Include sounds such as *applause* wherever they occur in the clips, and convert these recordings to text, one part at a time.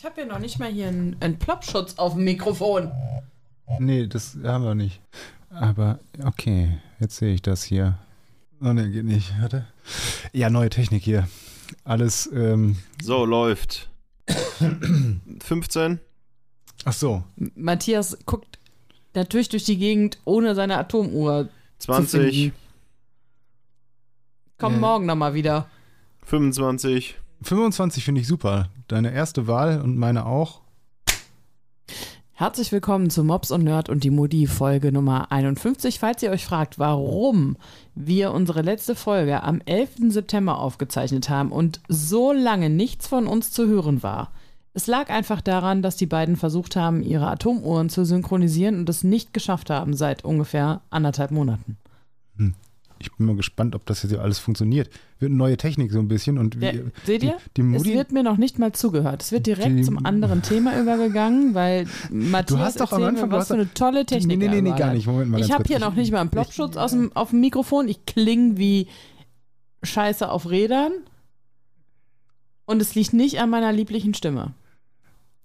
Ich habe ja noch nicht mal hier einen, einen Ploppschutz auf dem Mikrofon. Nee, das haben wir nicht. Aber okay, jetzt sehe ich das hier. Oh ne, geht nicht. Warte. Ja, neue Technik hier. Alles, ähm, So, läuft. *coughs* 15. ach so. Matthias guckt natürlich durch die Gegend, ohne seine Atomuhr zu 20. finden. Komm Ja. morgen nochmal wieder. 25. 25 finde ich super. Deine erste Wahl und meine auch. Herzlich willkommen zu Mops und Nerd und die Mutti Folge Nummer 51. Falls ihr euch fragt, warum wir unsere letzte Folge am 11. September aufgezeichnet haben und so lange nichts von uns zu hören war. Es lag einfach daran, dass die beiden versucht haben, ihre Atomuhren zu synchronisieren und es nicht geschafft haben seit ungefähr anderthalb Monaten. Ich bin mal gespannt, ob das jetzt alles funktioniert. Wird eine neue Technik so ein bisschen und wie, seht ihr? die es Mutti, wird mir noch nicht mal zugehört. Es wird direkt Die- zum anderen Thema übergegangen, weil Matthias hast doch am Anfang- mir, du was für eine tolle Technik Nee, nee, nee, überall gar nicht. Moment mal Ich habe hier noch nicht mal einen Plopschutz aus dem, auf dem Mikrofon. Ich klinge wie Scheiße auf Rädern. Und es liegt nicht an meiner lieblichen Stimme,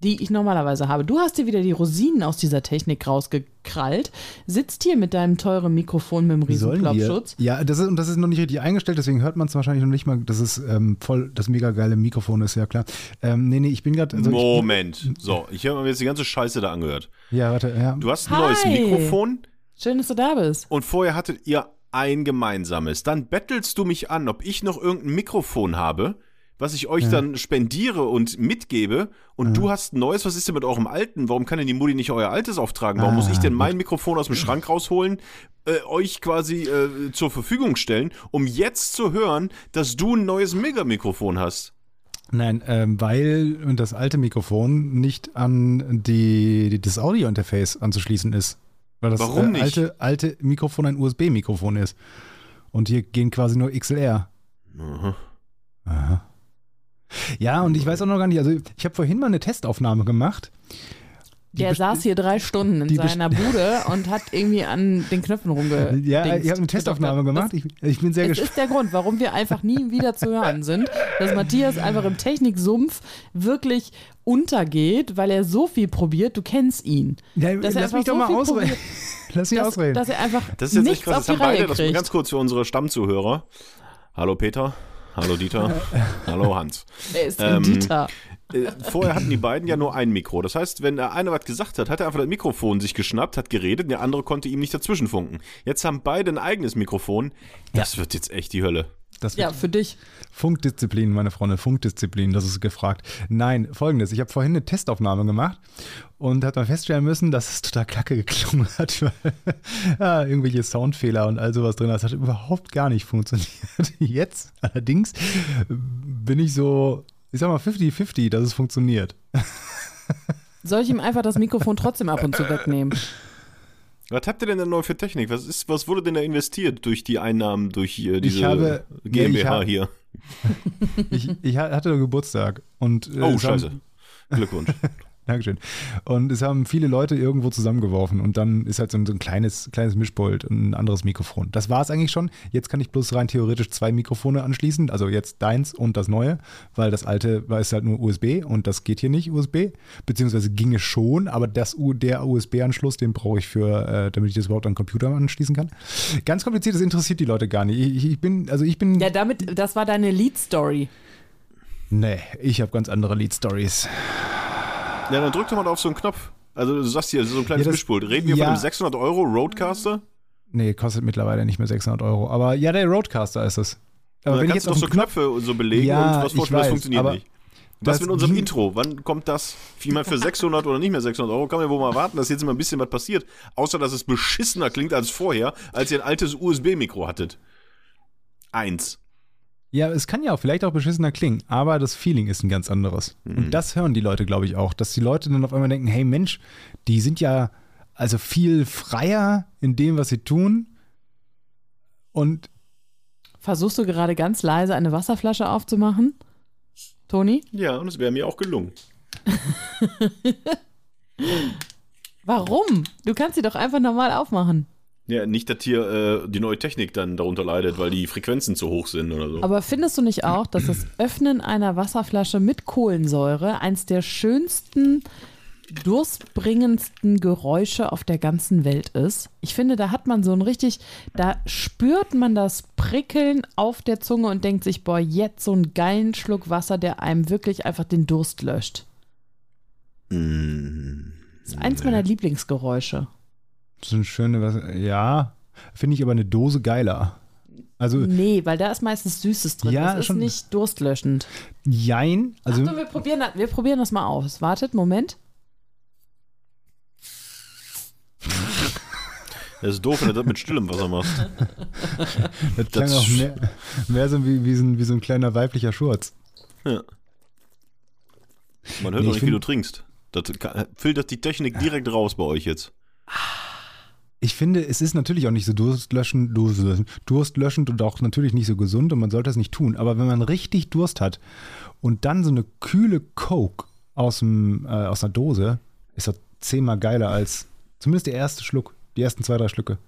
die ich normalerweise habe. Du hast dir wieder die Rosinen aus dieser Technik rausgekrallt, sitzt hier mit deinem teuren Mikrofon mit dem Wie riesen sollen wir? Plopschutz. Ja, das ist, und das ist noch nicht richtig eingestellt, deswegen hört man es wahrscheinlich noch nicht mal, dass es ähm, voll das mega geile Mikrofon ist, ja klar. Ähm, nee, nee, ich bin gerade. Also ich- Moment. So, ich habe mir jetzt die ganze Scheiße da angehört. Ja, warte, ja. Du hast ein Hi. neues Mikrofon Schön, dass du da bist. und vorher hattet ihr ein gemeinsames. Dann bettelst du mich an, ob ich noch irgendein Mikrofon habe, was ich euch dann spendiere und mitgebe. Und du hast ein neues. Was ist denn mit eurem alten? Warum kann denn die Mutti nicht euer altes auftragen? Warum muss Ah, ich denn mein Mikrofon aus dem Schrank rausholen, äh, euch quasi äh, zur Verfügung stellen, um jetzt zu hören, dass du ein neues Mega-Mikrofon hast? Nein, ähm, weil das alte Mikrofon nicht an die, die das Audio-Interface anzuschließen ist. Weil das Warum äh, nicht? alte, alte Mikrofon ein USB-Mikrofon ist. Und hier gehen quasi nur XLR. Aha. Aha. Ja, und ich weiß auch noch gar nicht, also ich habe vorhin mal eine Testaufnahme gemacht. Die Der saß hier drei Stunden in seiner Bude *laughs* und hat irgendwie an den Knöpfen rumge. Ja, ich habe eine Testaufnahme gemacht. Ich, ich bin sehr Das gespannt. ist der Grund, warum wir einfach nie wieder zu hören sind, dass Matthias einfach im Techniksumpf wirklich untergeht, weil er so viel probiert, du kennst ihn. Ja, Dass lass mich doch so mal ausreden. probiert, *laughs* Lass mich Dass, ausreden. dass er einfach Das ist jetzt echt nichts krass. auf Das haben beide, das ganz kurz für unsere Stammzuhörer. Hallo Peter. Hallo Dieter. *laughs* Hallo Hans. Er ist Ähm, Dieter. Äh, vorher hatten die beiden ja nur ein Mikro. Das heißt, wenn der eine was gesagt hat, hat er einfach das Mikrofon sich geschnappt, hat geredet, und der andere konnte ihm nicht dazwischen funken. Jetzt haben beide ein eigenes Mikrofon. Das wird jetzt echt die Hölle. Das Ja, für dich. Funkdisziplin, meine Freunde, Funkdisziplin, das ist gefragt. Nein, folgendes, ich habe vorhin eine Testaufnahme gemacht und habe dann feststellen müssen, dass es total kacke geklungen hat, *laughs* weil ja, irgendwelche Soundfehler und all sowas drin. Das hat überhaupt gar nicht funktioniert. *laughs* Jetzt allerdings bin ich so, ich sag mal 50-50, dass es funktioniert. *laughs* Soll ich ihm einfach das Mikrofon trotzdem ab und zu wegnehmen? Was habt ihr denn denn neu für Technik? Was, ist, was wurde denn da investiert durch die Einnahmen, durch äh, diese habe- nee, GmbH habe- hier? *laughs* Ich, ich hatte Geburtstag und äh, Oh, scheiße. Glückwunsch. *laughs* Dankeschön. Und es haben viele Leute irgendwo zusammengeworfen und dann ist halt so ein, so ein kleines, kleines Mischpult und ein anderes Mikrofon. Das war es eigentlich schon. Jetzt kann ich bloß rein theoretisch zwei Mikrofone anschließen, also jetzt deins und das neue, weil das alte war ist halt nur USB und das geht hier nicht USB, beziehungsweise ginge schon, aber das, der USB-Anschluss, den brauche ich für, äh, damit ich das überhaupt an den Computer anschließen kann. Ganz kompliziert, das interessiert die Leute gar nicht. Ich, ich bin, also ich bin, Ja, damit, das war deine Lead-Story. nee, ich habe ganz andere Lead-Stories. Ja, dann drück doch mal auf so einen Knopf. Also du sagst hier, so ein kleines Ja, das- Mischpult. Reden wir ja. von einem 600 Euro Roadcaster? Nee, kostet mittlerweile nicht mehr 600 Euro. Aber ja, der Roadcaster ist es. Aber dann wenn ich kannst jetzt auf noch so Knopf, Knöpfe so belegen Ja, und was vorstellen, das weiß, funktioniert aber nicht. Was das mit unserem Intro? Wann kommt das? Meine, für 600 oder nicht mehr 600 Euro kann man ja wohl mal warten, dass jetzt mal ein bisschen was passiert. Außer, dass es beschissener klingt als vorher, als ihr ein altes USB-Mikro hattet. Eins. Ja, es kann ja auch vielleicht auch beschissener klingen, aber das Feeling ist ein ganz anderes. Mhm. Und das hören die Leute, glaube ich, auch. Dass die Leute dann auf einmal denken, hey Mensch, die sind ja also viel freier in dem, was sie tun. Und Versuchst du gerade ganz leise eine Wasserflasche aufzumachen? Toni? Ja, und es wäre mir auch gelungen. *laughs* Warum? Du kannst sie doch einfach normal aufmachen. Ja, nicht, dass hier äh, die neue Technik dann darunter leidet, weil die Frequenzen zu hoch sind oder so. Aber findest du nicht auch, dass das Öffnen einer Wasserflasche mit Kohlensäure eins der schönsten, durstbringendsten Geräusche auf der ganzen Welt ist? Ich finde, da hat man so ein richtig, da spürt man das Prickeln auf der Zunge und denkt sich, boah, jetzt so einen geilen Schluck Wasser, der einem wirklich einfach den Durst löscht. Mm, Das ist eins meiner Lieblingsgeräusche. So eine schöne, was, ja, finde ich aber eine Dose geiler. Also, Nee, weil da ist meistens Süßes drin. Ja, das ist schon. nicht durstlöschend. jein, also, Achtung, wir probieren, das- wir probieren das mal aus. Wartet, Moment. das ist doof, wenn du das mit stillem Wasser machst. *laughs* das klang das- auch mehr, mehr so wie, wie, so ein, wie so ein kleiner weiblicher Schurz. Ja. Man hört Nee, doch ich nicht, wie du trinkst. Das filtert die Technik direkt raus bei euch jetzt. Ich finde, es ist natürlich auch nicht so durstlöschend, durstlöschend, und auch natürlich nicht so gesund und man sollte das nicht tun. Aber wenn man richtig Durst hat und dann so eine kühle Coke aus, dem, äh, aus einer Dose, ist das zehnmal geiler als zumindest der erste Schluck, die ersten zwei, drei Schlücke.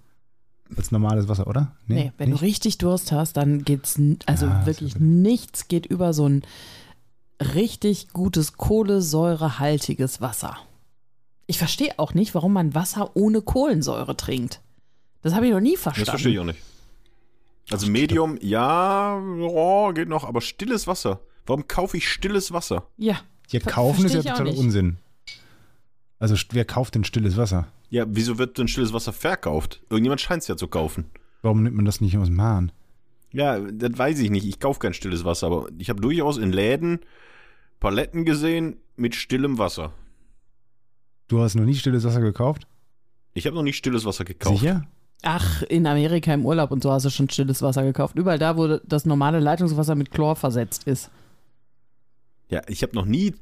Als normales Wasser, oder? Nee, wenn nicht? du richtig Durst hast, dann geht's, also Ja, wirklich ist nichts geht über so ein richtig gutes kohlensäurehaltiges Wasser. Ich verstehe auch nicht, warum man Wasser ohne Kohlensäure trinkt. Das habe ich noch nie verstanden. Das verstehe ich auch nicht. Also Medium, ja, oh, geht noch, aber stilles Wasser. Warum kaufe ich stilles Wasser? Ja. Ja, kaufen ist ja totaler. Unsinn. Also, wer kauft denn stilles Wasser? Ja, wieso wird denn stilles Wasser verkauft? Irgendjemand scheint es ja zu kaufen. Warum nimmt man das nicht aus dem Hahn? Ja, das weiß ich nicht. Ich kaufe kein stilles Wasser, aber ich habe durchaus in Läden Paletten gesehen mit stillem Wasser. Du hast noch nie stilles Wasser gekauft? Ich habe noch nicht stilles Wasser gekauft. Sicher? Ach, in Amerika im Urlaub und so hast du schon stilles Wasser gekauft. Überall da, wo das normale Leitungswasser mit Chlor versetzt ist. Ja, ich habe noch nie,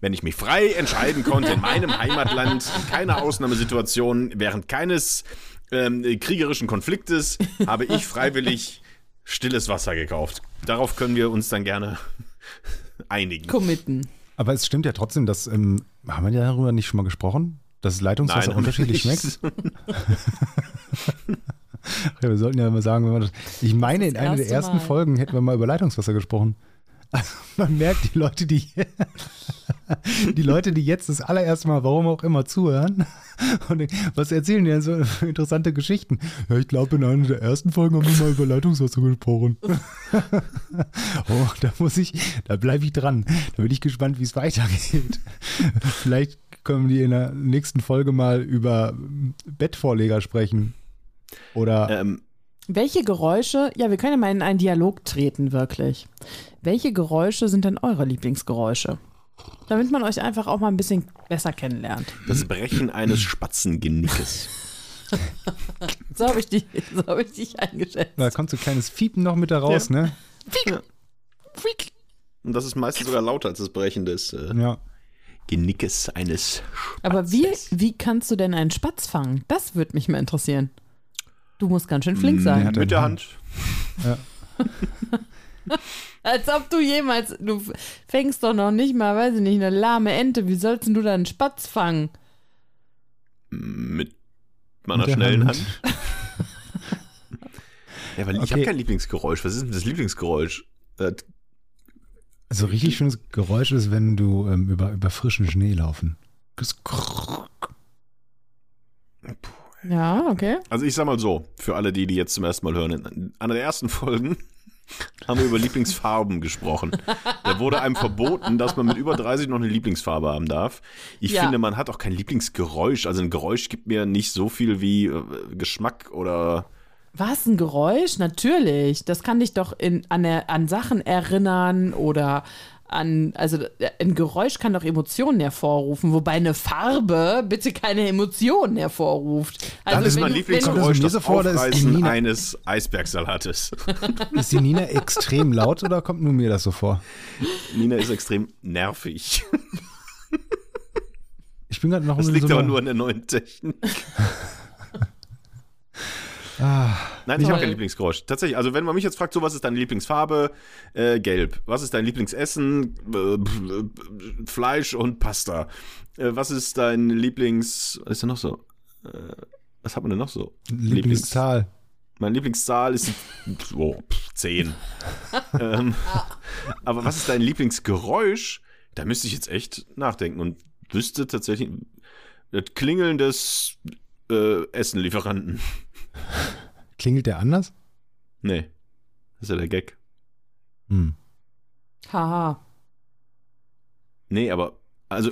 wenn ich mich frei entscheiden konnte, in meinem *laughs* Heimatland, in keiner Ausnahmesituation, während keines ähm, kriegerischen Konfliktes, habe ich freiwillig stilles Wasser gekauft. Darauf können wir uns dann gerne *laughs* einigen. Committen. Aber es stimmt ja trotzdem, dass, ähm, haben wir darüber nicht schon mal gesprochen? Dass Leitungswasser wir unterschiedlich nicht. schmeckt? *laughs* Ja, wir sollten ja mal sagen, wenn wir das. Ich meine, in einer der erste ersten Mal. Folgen hätten wir mal über Leitungswasser gesprochen. *laughs* Man merkt, die Leute, die *laughs* die Leute, die jetzt das allererste Mal, warum auch immer, zuhören *laughs* und was erzählen die denn so interessante Geschichten? Ja, ich glaube, in einer der ersten Folgen haben wir mal über Leitungswasser gesprochen. oh, da muss ich, da bleibe ich dran. Da bin ich gespannt, wie es weitergeht. Vielleicht können die in der nächsten Folge mal über Bettvorleger sprechen. Oder Ähm, Welche Geräusche, ja, wir können ja mal in einen Dialog treten, wirklich. Welche Geräusche sind denn eure Lieblingsgeräusche? Damit man euch einfach auch mal ein bisschen besser kennenlernt. das Brechen eines Spatzengenickes. *laughs* So habe ich, dich- so hab ich dich eingeschätzt. Da kommt so ein kleines Fiepen noch mit da raus, ne? Und das ist meistens sogar lauter als das Brechen des äh, Ja. Genickes eines Aber wie, wie kannst du denn einen Spatz fangen? Das würde mich mal interessieren. Du musst ganz schön flink der sein. Mit der Hand. *laughs* Als ob du jemals, du fängst doch noch nicht mal, weiß ich nicht, eine lahme Ente. Wie sollst denn du da einen Spatz fangen? Mit meiner Mit schnellen Hand. Hand. *laughs* ja, weil ich Okay. habe kein Lieblingsgeräusch. Was ist denn das Lieblingsgeräusch? Äh, Also richtig schönes Geräusch ist, wenn du ähm, über, über frischen Schnee laufen. Ja, okay. Also ich sag mal so, für alle die, die jetzt zum ersten Mal hören, in einer der ersten Folgen *laughs* haben wir über Lieblingsfarben gesprochen. Da wurde einem verboten, dass man mit über 30 noch eine Lieblingsfarbe haben darf. Ich Ja. finde, man hat auch kein Lieblingsgeräusch. Also ein Geräusch gibt mir nicht so viel wie äh, Geschmack oder Was, ein Geräusch? Natürlich. Das kann dich doch in, an, an Sachen erinnern oder an, also äh, ein Geräusch kann doch Emotionen hervorrufen, wobei eine Farbe bitte keine Emotionen hervorruft. Also das ist mein Lieblingsgeräusch, das vor, Aufreißen Nina- eines Eisbergsalates. *laughs* Ist die Nina extrem laut oder kommt nur mir das so vor? Nina ist extrem nervig. Ich bin gerade noch Das liegt so aber nur an der neuen Technik. *laughs* Ah, Nein, ich habe kein Lieblingsgeräusch. Tatsächlich, also wenn man mich jetzt fragt, so was ist deine Lieblingsfarbe? Äh, gelb. Was ist dein Lieblingsessen? Äh, äh, Fleisch und Pasta. Äh, was ist dein Lieblings... Was ist denn noch so? Äh, Was hat man denn noch so? Lieblingszahl. Mein Lieblingszahl ist oh, 10. *laughs* ähm, aber was ist dein Lieblingsgeräusch? Da müsste ich jetzt echt nachdenken und wüsste tatsächlich das Klingeln des äh, Essenlieferanten. *laughs* Klingelt der anders? Nee. Das ist ja der Gag. Hm. Haha. Nee, aber also,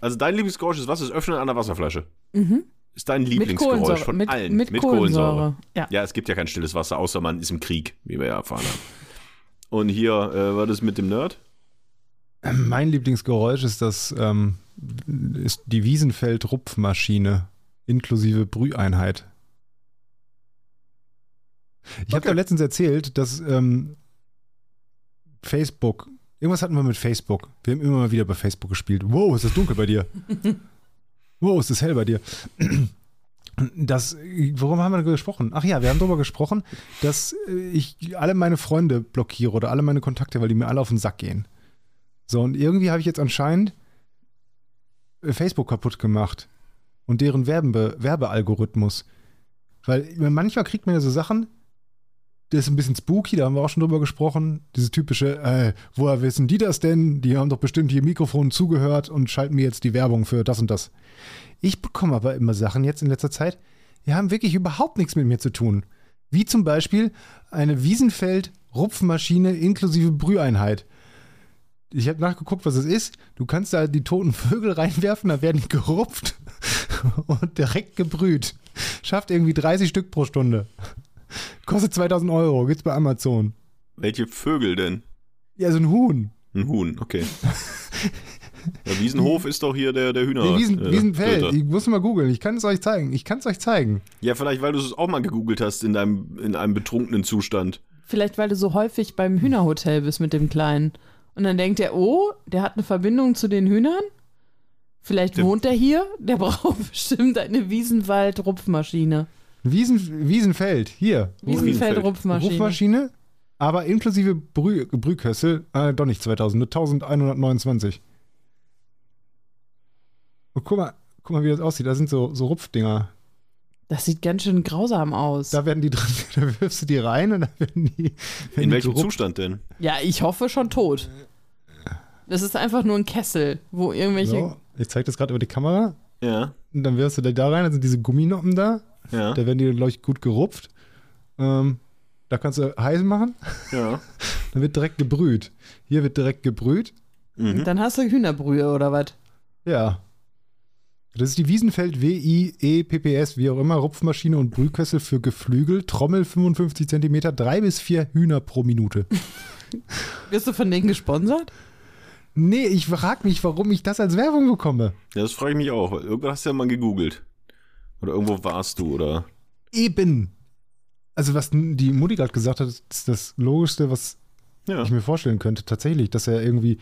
also dein Lieblingsgeräusch ist was? Das Öffnen einer Wasserflasche. Mhm. Ist dein Mit Lieblingsgeräusch Kohlensäure. von mit, allen. Mit, Kohlensäure. Ja. Ja, es gibt ja kein stilles Wasser, außer man ist im Krieg, wie wir ja erfahren haben. Und hier, äh, war das mit dem Nerd? Mein Lieblingsgeräusch ist das, ähm, ist die Wiesenfeld-Rupfmaschine inklusive Brüheinheit. Ich habe Okay. da letztens erzählt, dass ähm, Facebook, irgendwas hatten wir mit Facebook. Wir haben immer mal wieder bei Facebook gespielt. Wow, ist das dunkel bei dir? *laughs* wow, ist das hell bei dir? *clears throat* Das, worum haben wir gesprochen? Ach ja, wir haben darüber gesprochen, dass äh, ich alle meine Freunde blockiere oder alle meine Kontakte, weil die mir alle auf den Sack gehen. So, und irgendwie habe ich jetzt anscheinend äh, Facebook kaputt gemacht und deren Werbe Werbealgorithmus. Weil manchmal kriegt man ja so Sachen, das ist ein bisschen spooky, da haben wir auch schon drüber gesprochen. Diese typische, äh, woher wissen die das denn? Die haben doch bestimmt hier Mikrofon zugehört und schalten mir jetzt die Werbung für das und das. Ich bekomme aber immer Sachen jetzt in letzter Zeit, die haben wirklich überhaupt nichts mit mir zu tun. Wie zum Beispiel eine Wiesenfeld-Rupfmaschine inklusive Brüheinheit. Ich habe nachgeguckt, was es ist. Du kannst da die toten Vögel reinwerfen, da werden die gerupft *laughs* und direkt gebrüht. Schafft irgendwie 30 Stück pro Stunde. Kostet 2000 Euro, gibt's bei Amazon. Welche Vögel denn? Ja, so ein Huhn. Ein Huhn, okay. *laughs* Der Wiesenhof ist doch hier der, der Hühner. Nee, Wiesen, äh, Wiesenfeld. Töter. Ich muss mal googeln. Ich kann es euch zeigen. Ich kann es euch zeigen. Ja, vielleicht, weil du es auch mal gegoogelt hast in deinem, in einem betrunkenen Zustand. Vielleicht, weil du so häufig beim Hühnerhotel bist mit dem Kleinen. Und dann denkt er, oh, der hat eine Verbindung zu den Hühnern. Vielleicht Der- wohnt er hier. Der *laughs* braucht bestimmt eine Wiesenwald-Rupfmaschine. Wiesen, Wiesenfeld. Hier. Wiesenfeld-Rupfmaschine. Rufmaschine. Aber inklusive Brüh, Brühkössel. Äh, doch nicht 2000, nur 1129. Und guck mal, guck mal, wie das aussieht. Da sind so, so Rupfdinger. Das sieht ganz schön grausam aus. Da werden die drin, *laughs* da wirfst du die rein und da werden die. werden In die welchem gerupft. Zustand denn? ja, ich hoffe schon tot. Das ist einfach nur ein Kessel, wo irgendwelche. So, ich zeig das gerade über die Kamera. Ja, Und dann wirfst du da, da rein, dann sind diese Gumminoppen da. Ja, Da werden die, glaube ich, gut gerupft. Ähm, da kannst du heiß machen. ja. *laughs* Dann wird direkt gebrüht. Hier wird direkt gebrüht. Mhm. Dann hast du Hühnerbrühe oder was? Ja. Das ist die Wiesenfeld WIE-PPS, wie auch immer, Rupfmaschine und Brühkessel für Geflügel, Trommel 55 cm, drei bis vier Hühner pro Minute. *laughs* Wirst du von denen gesponsert? Nee, ich frage mich, warum ich das als Werbung bekomme. Ja, das frage ich mich auch. Irgendwann hast du ja mal gegoogelt. Oder irgendwo warst du, oder? Eben. Also, was die Mutti gerade gesagt hat, ist das Logischste, was Ja. ich mir vorstellen könnte. Tatsächlich, dass er irgendwie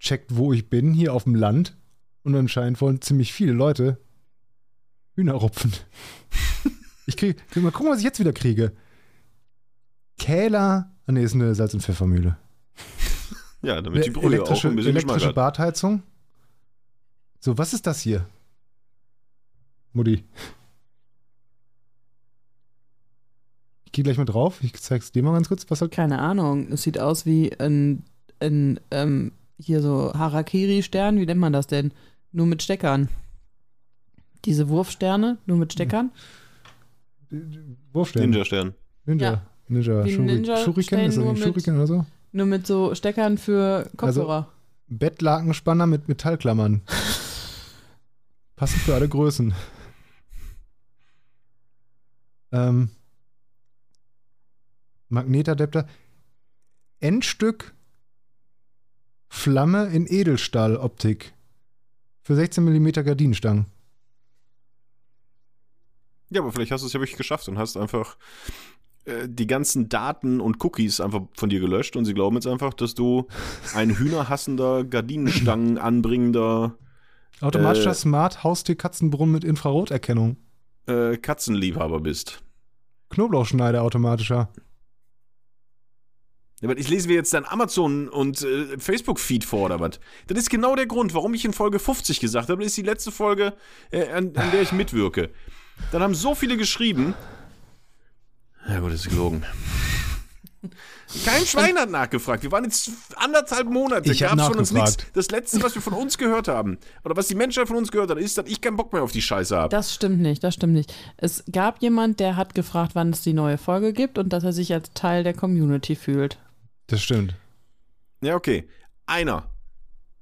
checkt, wo ich bin, hier auf dem Land. Und anscheinend wollen ziemlich viele Leute Hühner rupfen. *laughs* ich kriege, krieg, mal gucken, was ich jetzt wieder kriege. Kähler. Ah, nee, ist eine Salz- und Pfeffermühle. Ja, damit die Brühe auch elektrische ein bisschen elektrische. Badheizung. So, was ist das hier? Mutti. Ich gehe gleich mal drauf. Ich zeig's dir mal ganz kurz, was halt. Keine Ahnung. Es sieht aus wie ein, ein ähm, hier so Harakiri-Stern. Wie nennt man das denn? Nur mit Steckern. Diese Wurfsterne, nur mit Steckern. Wurfstern. Ninja-Stern. Ninja. Ja. Ninja. Wie Shuri- Ninja Shuriken, ist das nicht mit- Shuriken oder so? Nur mit so Steckern für Kopfhörer. Bettlakenspanner mit Metallklammern. *laughs* Passend für alle Größen. Ähm, Magnetadapter. Endstück Flamme in Edelstahloptik. Für 16 mm Gardinenstangen. Ja, aber vielleicht hast du es ja wirklich geschafft und hast einfach äh, die ganzen Daten und Cookies einfach von dir gelöscht und sie glauben jetzt einfach, dass du ein *laughs* hühnerhassender, Gardinenstangen anbringender Automatischer Äh. Smart Haustier Katzenbrunnen mit Infraroterkennung. Äh, Katzenliebhaber bist. Knoblauchschneider automatischer. Ja, aber ich lese mir jetzt dein Amazon- und äh, Facebook-Feed vor, oder was? Das ist genau der Grund, warum ich in Folge 50 gesagt habe, das ist die letzte Folge, äh, an, an der ich mitwirke. Dann haben so viele geschrieben. Ja gut, das ist gelogen. Kein Schwein hat nachgefragt. Wir waren jetzt anderthalb Monate. Ich hab Gab's von uns nichts. nachgefragt. Das letzte, was wir von uns gehört haben, oder was die Menschheit von uns gehört hat, ist, dass ich keinen Bock mehr auf die Scheiße habe. Das stimmt nicht, das stimmt nicht. Es gab jemand, der hat gefragt, wann es die neue Folge gibt und dass er sich als Teil der Community fühlt. Das stimmt. Ja, okay. Einer.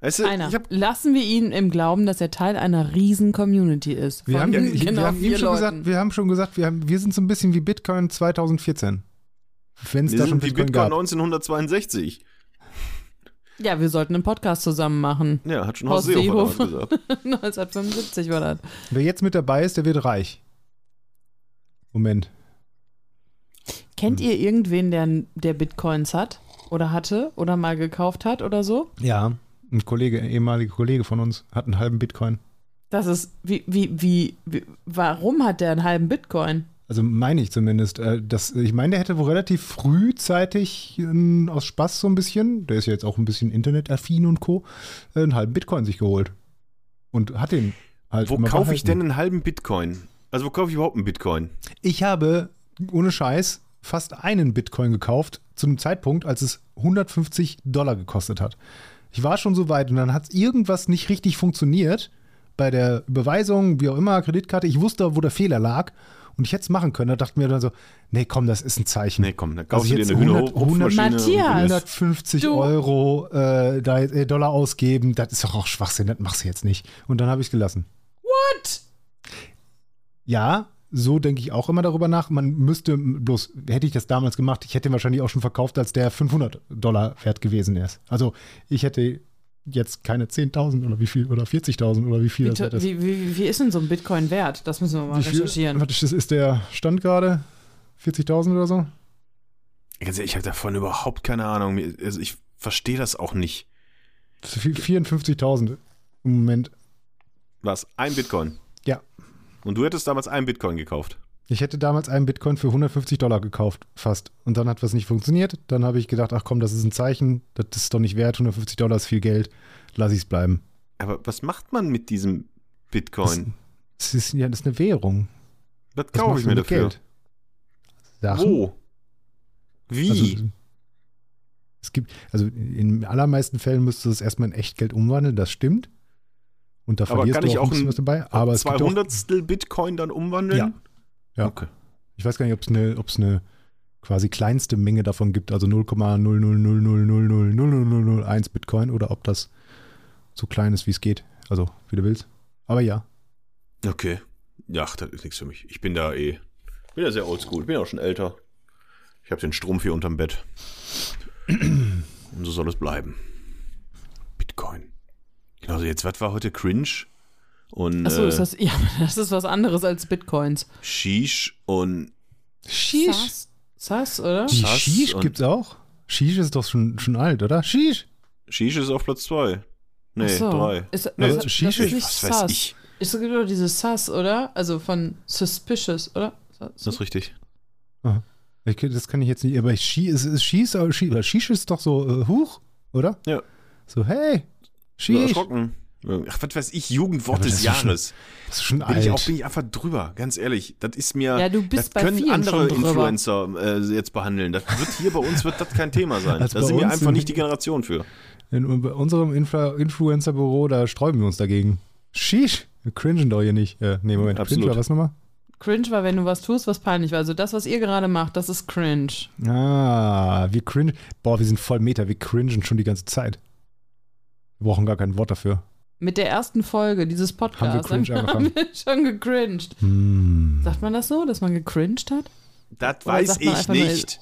Weißt du, Einer. ich hab, Lassen wir ihn im Glauben, dass er Teil einer riesen Community ist. Wir haben, genau wir, haben schon gesagt, wir haben schon gesagt, wir, haben, wir sind so ein bisschen wie Bitcoin 2014. Wenn es wir da schon Bitcoin, Bitcoin gab. 1962. ja, wir sollten einen Podcast zusammen machen. Ja, hat schon Horst Seehofer Seehofer. gesagt. *laughs* 1975 war das. Wer jetzt mit dabei ist, der wird reich. Moment. Kennt ihr irgendwen, der, der Bitcoins hat? Oder hatte? Oder mal gekauft hat oder so? Ja, ein Kollege, ein ehemaliger Kollege von uns hat einen halben Bitcoin. Das ist, wie, wie, wie, wie warum hat der einen halben Bitcoin? Also meine ich zumindest. Äh, Das, ich meine, der hätte wohl relativ frühzeitig ähm, aus Spaß so ein bisschen, der ist ja jetzt auch ein bisschen internetaffin und Co., äh, einen halben Bitcoin sich geholt. Und hat den halt Wo kaufe ich denn einen halben Bitcoin? Also wo kaufe ich überhaupt einen Bitcoin? Ich habe, ohne Scheiß, fast einen Bitcoin gekauft, zu einem Zeitpunkt, als es 150 Dollar gekostet hat. Ich war schon so weit und dann hat irgendwas nicht richtig funktioniert bei der Überweisung, wie auch immer, Kreditkarte. Ich wusste, wo der Fehler lag und ich hätte es machen können. Da dachte ich mir dann so, nee, komm, das ist ein Zeichen. Nee, komm, dann kaufst Also du jetzt dir eine 100 Hühnerhupfmaschine. Matthias! 150 Du- Euro äh, da, äh, Dollar ausgeben, das ist doch auch Schwachsinn, das machst du jetzt nicht. Und dann habe ich es gelassen. What? Ja, so denke ich auch immer darüber nach. Man müsste, bloß hätte ich das damals gemacht, ich hätte ihn wahrscheinlich auch schon verkauft, als der 500 Dollar wert gewesen ist. Also ich hätte jetzt keine 10.000 oder wie viel, oder 40.000 oder wie viel Wie, das ist. wie, wie, wie ist denn so ein Bitcoin wert? Das müssen wir mal Wie recherchieren. warte, das ist der Stand gerade? 40.000 oder so? Ganz ehrlich, ich habe davon überhaupt keine Ahnung. Also ich verstehe das auch nicht. Vi- 54.000 im Moment. Was? Ein Bitcoin? Ja. Und du hättest damals einen Bitcoin gekauft? Ich hätte damals einen Bitcoin für 150 Dollar gekauft, fast. Und dann hat was nicht funktioniert. Dann habe ich gedacht, ach komm, das ist ein Zeichen, das ist doch nicht wert, 150 Dollar ist viel Geld, lass ich es bleiben. Aber was macht man mit diesem Bitcoin? Das ist, ja, das ist eine Währung. Was kaufe ich mir mit dafür? Geld? Sachen? Wo? Wie? Also, es gibt, also in den allermeisten Fällen müsstest du es erstmal in Echtgeld umwandeln, das stimmt. Und da Aber verlierst kann du ich auch, auch ein bisschen ein- was dabei. Aber es gibt auch, 200 Bitcoin dann umwandeln? Ja. Ja. Okay. ich weiß gar nicht, ob es eine, ob es eine quasi kleinste Menge davon gibt, also 0,00000000001 Bitcoin oder ob das so klein ist, wie es geht. Also, wie du willst. Aber ja. Okay. Ja, das ist nichts für mich. Ich bin da eh. Bin ja sehr oldschool. Bin ja auch schon älter. Ich habe den Strumpf hier unterm Bett. Und so soll es bleiben. Bitcoin. Genau, so jetzt, was war heute cringe? Und Achso, äh, ist das, *laughs* ja, das ist was anderes als Bitcoins. Shish und Shish. Sass, Sass oder? Die Sass Shish gibt's auch. Shish ist doch schon, schon alt, oder? Shish. Shish ist auf Platz 2. Nee, Ach so. 3. Ist, Nee, das, also das Shisha, ist nicht Was weiß Sass. ich. Es gibt doch dieses Sass, oder? Also von Suspicious, oder? Das ist richtig. Ich, das kann ich jetzt nicht, aber Shish ist, ist Shish, aber Shish, Shish ist doch so, äh, huch, oder? Ja. So, hey, So Shish. erschrocken. Ach, was weiß ich, Jugendwort des ist schon Jahres. Das ist schon Bin alt. ich auch bin ich einfach drüber, ganz ehrlich. Das ist mir. Ja, du bist das bei können andere. Influencer äh, jetzt behandeln. Das wird hier bei uns wird das kein Thema sein. Also da sind wir einfach nicht die Generation für. In, bei unserem Influ Influencer-Büro, da sträuben wir uns dagegen. Shish. Wir cringen doch hier nicht. Äh, nee, Moment, Absolut. cringe war was nochmal? Cringe war, wenn du was tust, was peinlich war. Also das, was ihr gerade macht, das ist cringe. Ah, wir cringen. Boah, wir sind voll Meta, wir cringen schon die ganze Zeit. Wir brauchen gar kein Wort dafür. Mit der ersten Folge dieses Podcasts Haben wir cringe *laughs* haben wir schon gecringed. Hm. Sagt man das so, dass man gecringed hat? Das Oder weiß ich nicht.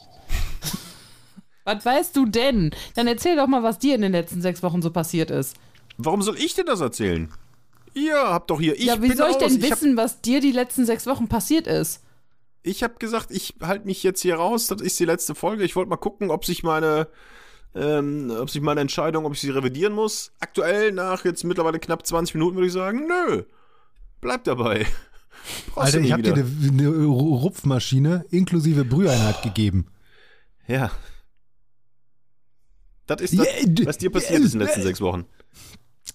*laughs* Was weißt du denn? Dann erzähl doch mal, was dir in den letzten sechs Wochen so passiert ist. Warum soll ich dir das erzählen? Ihr habt doch hier. Ich ja, wie bin soll ich raus. denn ich hab, wissen, was dir die letzten sechs Wochen passiert ist? ich habe gesagt, ich halte mich jetzt hier raus. Das ist die letzte Folge. Ich wollte mal gucken, ob sich meine, ähm, ob sich meine Entscheidung, ob ich sie revidieren muss. Aktuell nach jetzt mittlerweile knapp 20 Minuten würde ich sagen, nö, bleib dabei. *laughs* Brauchst Alter, ich habe dir eine, eine Rupfmaschine inklusive Brüheinheit gegeben. Ja. Das ist das, d- was dir passiert ist in den letzten sechs Wochen.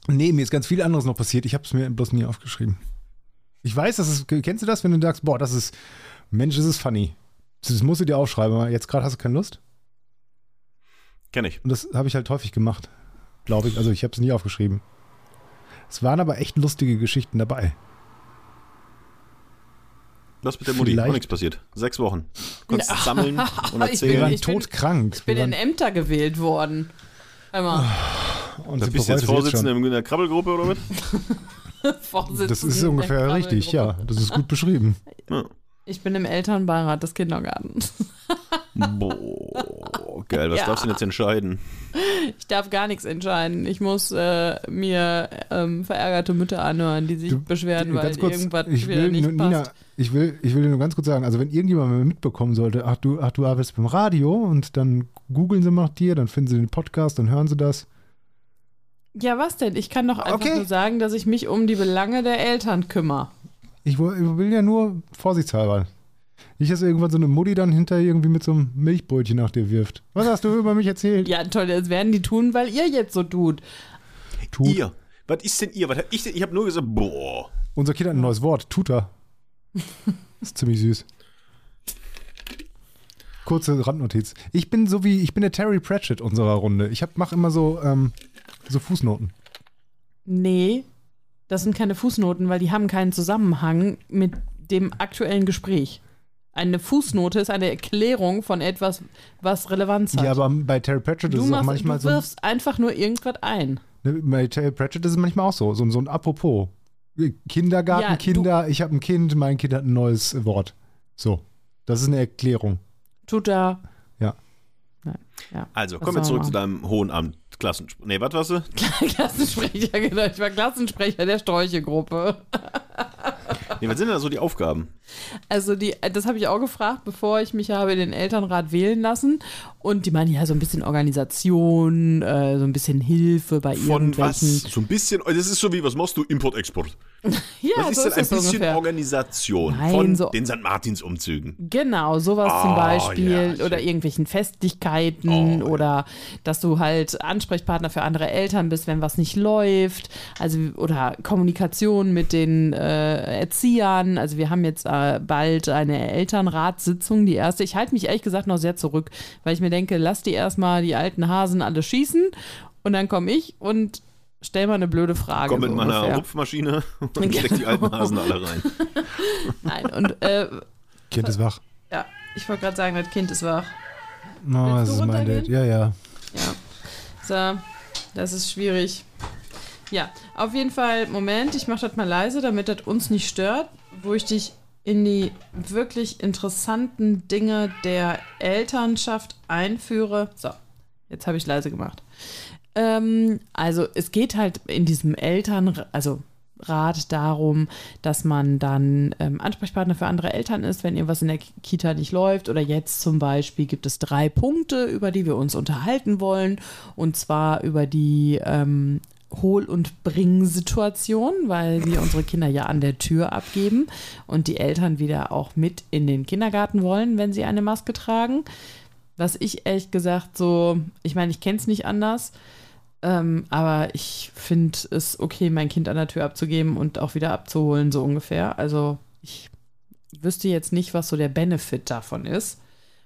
Nee, mir ist ganz viel anderes noch passiert. Ich habe es mir bloß nie aufgeschrieben. Ich weiß, das ist, kennst du das, wenn du sagst, boah, das ist, Mensch, das ist funny. Das musst du dir aufschreiben, aber jetzt gerade hast du keine Lust. Kenn ich. Und das habe ich halt häufig gemacht, glaube ich. Also ich habe es nie aufgeschrieben. Es waren aber echt lustige Geschichten dabei. Was mit der Mutti? Auch nichts passiert. Sechs Wochen. Konntest Ja. sammeln *laughs* und Ich Wir bin- erzählen. waren ich bin- todkrank. Ich bin in Ämter gewählt worden. Einmal. und Da bist du jetzt Vorsitzender in der Krabbelgruppe oder was? *laughs* Vorsitzende Das ist ungefähr richtig, ja. Das ist gut beschrieben. Ja. Ich bin im Elternbeirat des Kindergartens. Boah, geil. Was Ja. darfst du denn jetzt entscheiden? Ich darf gar nichts entscheiden. Ich muss äh, mir ähm, verärgerte Mütter anhören, die sich Du, beschweren, weil kurz, irgendwas ich will, nicht Nina, passt. ich will, ich will dir nur ganz kurz sagen, also wenn irgendjemand mal mitbekommen sollte, ach du, ach du arbeitest beim Radio und dann googeln sie nach dir, dann finden sie den Podcast, dann hören sie das. Ja, was denn? Ich kann doch einfach Okay. nur sagen, dass ich mich um die Belange der Eltern kümmere. Ich will, ich will ja nur vorsichtshalber. Nicht, dass irgendwann so eine Mutti dann hinter irgendwie mit so einem Milchbrötchen nach dir wirft. Was hast du über mich erzählt? Ja, toll, das werden die tun, weil ihr jetzt so tut. Tut. Ihr. Was ist denn ihr? Was hab ich denn? Ich habe nur gesagt, boah. Unser Kind hat ein neues Wort. Tutor. *laughs* ist ziemlich süß. Kurze Randnotiz. Ich bin so wie, ich bin der Terry Pratchett unserer Runde. Ich hab, mach immer so, ähm, so Fußnoten. Nee, das sind keine Fußnoten, weil die haben keinen Zusammenhang mit dem aktuellen Gespräch. Eine Fußnote ist eine Erklärung von etwas, was Relevanz hat. Ja, aber bei Terry Pratchett ist du, es auch manchmal du so. wirfst einfach nur irgendwas ein. Ne, bei Terry Pratchett ist es manchmal auch so. So, so ein Apropos. Kindergarten, Ja, du- Kinder, ich habe ein Kind, mein Kind hat ein neues Wort. So. Das ist eine Erklärung. Tut er. Ja. Nein. Ja. Also, Was kommen wir zurück zu deinem hohen Amt. Klassen. Nee, was warst du? *laughs* Klassensprecher, genau. Ich war Klassensprecher der Sträuchegruppe. Nee, was sind denn da so die Aufgaben? Also die, das habe ich auch gefragt, bevor ich mich habe in den Elternrat wählen lassen. Und die meinen ja so ein bisschen Organisation, äh, so ein bisschen Hilfe bei Von was? irgendwelchen. So ein bisschen, das ist so wie, was machst du? Import-Export. *laughs* Ja, was ist so denn ein es bisschen ungefähr. Organisation Nein, von so- den St. Martins-Umzügen? Genau, sowas zum Ah, Beispiel ja, oder irgendwelchen Festlichkeiten Oh, oder dass du halt Ansprechpartner für andere Eltern bist, wenn was nicht läuft. Also oder Kommunikation mit den äh, Erziehern. Also wir haben jetzt äh, bald eine Elternratssitzung, die erste. Ich halte mich ehrlich gesagt noch sehr zurück, weil ich mir denke, lass die erstmal die alten Hasen alle schießen und dann komme ich und stell mal eine blöde Frage. Komm mit so meiner ungefähr. Rupfmaschine und steck die alten Hasen alle rein. *laughs* Nein, und äh, Kind ist wach. ja, ich wollte gerade sagen, das Kind ist wach. Willst das ist mein? Date. Ja, ja. Ja, so, das ist schwierig. Ja, auf jeden Fall, Moment, ich mache das mal leise, damit das uns nicht stört, wo ich dich in die wirklich interessanten Dinge der Elternschaft einführe. So, jetzt habe ich leise gemacht. Ähm, also es geht halt in diesem Eltern, also Rat darum, dass man dann ähm, Ansprechpartner für andere Eltern ist, wenn irgendwas in der Kita nicht läuft. Oder jetzt zum Beispiel gibt es drei Punkte, über die wir uns unterhalten wollen. Und zwar über die ähm, Hol- und Bring-Situation, weil wir unsere Kinder ja an der Tür abgeben und die Eltern wieder auch mit in den Kindergarten wollen, wenn sie eine Maske tragen. Was ich ehrlich gesagt so, ich meine, ich kenne es nicht anders, ähm, aber ich finde es okay, mein Kind an der Tür abzugeben und auch wieder abzuholen, so ungefähr. Also ich wüsste jetzt nicht, was so der Benefit davon ist.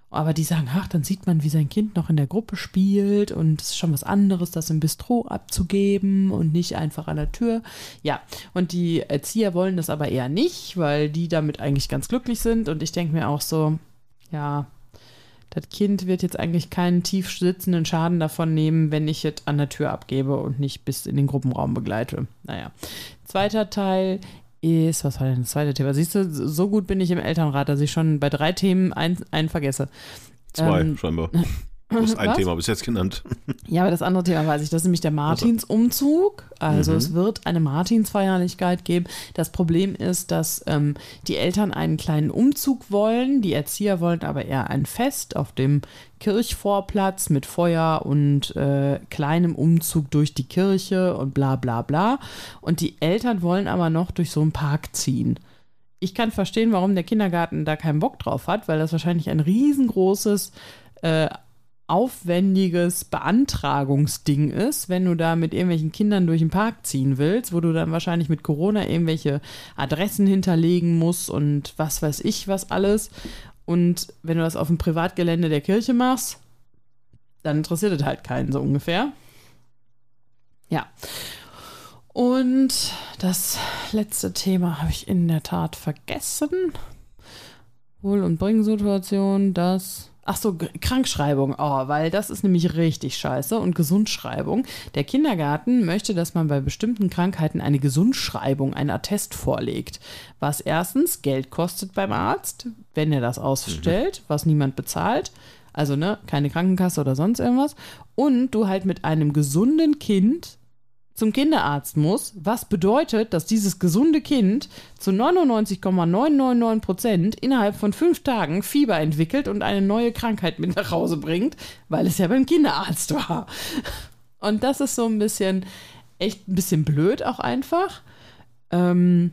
Aber die sagen, ach, dann sieht man, wie sein Kind noch in der Gruppe spielt und es ist schon was anderes, das im Bistro abzugeben und nicht einfach an der Tür. Ja, und die Erzieher wollen das aber eher nicht, weil die damit eigentlich ganz glücklich sind. Und ich denke mir auch so, ja, das Kind wird jetzt eigentlich keinen tief sitzenden Schaden davon nehmen, wenn ich es an der Tür abgebe und nicht bis in den Gruppenraum begleite. Naja. Zweiter Teil ist, was war denn das zweite Thema? Siehst du, so gut bin ich im Elternrat, dass ich schon bei drei Themen ein, einen vergesse. Zwei, Ähm, scheinbar. *laughs* Du hast ein was? Thema bis jetzt genannt. *laughs* Ja, aber das andere Thema weiß ich. Das ist nämlich der Martinsumzug. Also Mhm. es wird eine Martinsfeierlichkeit geben. Das Problem ist, dass ähm, die Eltern einen kleinen Umzug wollen. Die Erzieher wollen aber eher ein Fest auf dem Kirchvorplatz mit Feuer und äh, kleinem Umzug durch die Kirche und bla bla bla. Und die Eltern wollen aber noch durch so einen Park ziehen. Ich kann verstehen, warum der Kindergarten da keinen Bock drauf hat, weil das wahrscheinlich ein riesengroßes äh, aufwendiges Beantragungsding ist, wenn du da mit irgendwelchen Kindern durch den Park ziehen willst, wo du dann wahrscheinlich mit Corona irgendwelche Adressen hinterlegen musst und was weiß ich was alles. Und wenn du das auf dem Privatgelände der Kirche machst, dann interessiert es halt keinen so ungefähr. Ja. Und das letzte Thema habe ich in der Tat vergessen. Wohl- und Bringensituation, das. Ach so, Krankschreibung. Oh, weil das ist nämlich richtig scheiße. Und Gesundschreibung. Der Kindergarten möchte, dass man bei bestimmten Krankheiten eine Gesundschreibung, ein Attest vorlegt. Was erstens Geld kostet beim Arzt, wenn er das ausstellt, was niemand bezahlt. Also, ne, keine Krankenkasse oder sonst irgendwas. Und du halt mit einem gesunden Kind zum Kinderarzt muss, was bedeutet, dass dieses gesunde Kind zu 99,999 Prozent innerhalb von fünf Tagen Fieber entwickelt und eine neue Krankheit mit nach Hause bringt, weil es ja beim Kinderarzt war. Und das ist so ein bisschen, echt ein bisschen blöd auch einfach, ähm,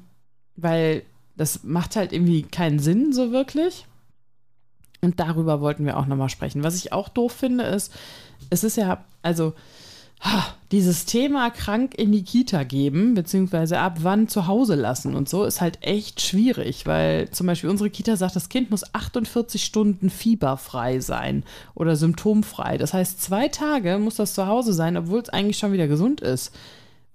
weil das macht halt irgendwie keinen Sinn so wirklich. Und darüber wollten wir auch nochmal sprechen. Was ich auch doof finde, ist, es ist ja, also dieses Thema krank in die Kita geben, beziehungsweise ab wann zu Hause lassen und so, ist halt echt schwierig, weil zum Beispiel unsere Kita sagt, das Kind muss 48 Stunden fieberfrei sein oder symptomfrei. Das heißt, zwei Tage muss das zu Hause sein, obwohl es eigentlich schon wieder gesund ist.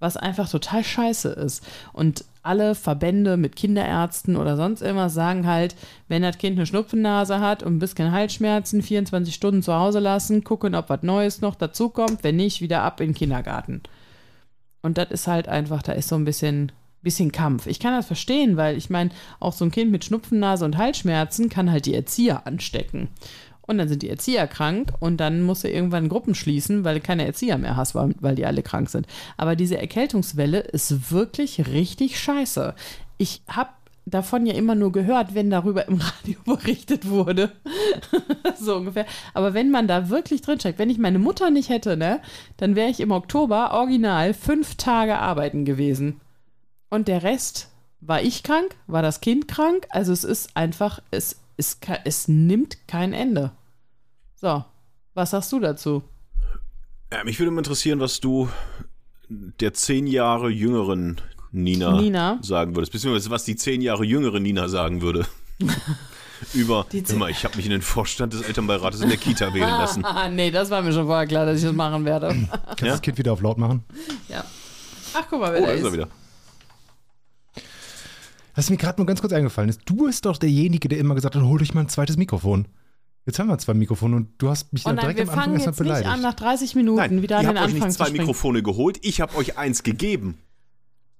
Was einfach total scheiße ist. Und alle Verbände mit Kinderärzten oder sonst irgendwas sagen halt, wenn das Kind eine Schnupfennase hat und ein bisschen Halsschmerzen, 24 Stunden zu Hause lassen, gucken, ob was Neues noch dazukommt, wenn nicht, wieder ab in den Kindergarten. Und das ist halt einfach, da ist so ein bisschen, bisschen Kampf. Ich kann das verstehen, weil ich meine, auch so ein Kind mit Schnupfennase und Halsschmerzen kann halt die Erzieher anstecken. Und dann sind die Erzieher krank und dann musst du irgendwann Gruppen schließen, weil du keine Erzieher mehr hast, weil, weil die alle krank sind. Aber diese Erkältungswelle ist wirklich richtig scheiße. Ich habe davon ja immer nur gehört, wenn darüber im *laughs* Radio berichtet wurde. *laughs* so ungefähr. Aber wenn man da wirklich drinsteckt, wenn ich meine Mutter nicht hätte, ne, dann wäre ich im Oktober original fünf Tage arbeiten gewesen. Und der Rest war ich krank, war das Kind krank. Also es ist einfach, es, es, es nimmt kein Ende. So, was sagst du dazu? Ja, mich würde mal interessieren, was du der zehn Jahre jüngeren Nina, Nina? sagen würdest, beziehungsweise was die zehn Jahre jüngere Nina sagen würde. *laughs* Über, mal, ich habe mich in den Vorstand des Elternbeirates in der Kita *laughs* wählen lassen. Ah, nee, das war mir schon vorher klar, dass ich das machen werde. Kannst Ja? das Kind wieder auf laut machen? ja. Ach, guck mal, wer Oh, da ist er wieder. Was mir gerade nur ganz kurz eingefallen ist, du bist doch derjenige, der immer gesagt hat, hol dich mal ein zweites Mikrofon. Jetzt haben wir zwei Mikrofone und du hast mich Oh ja nein, direkt wir am Anfang fangen erstmal jetzt nicht beleidigt. an, nach 30 Minuten Nein, wieder an ihr den habt euch Anfang nicht zwei zu springen. Mikrofone geholt, ich habe euch eins gegeben.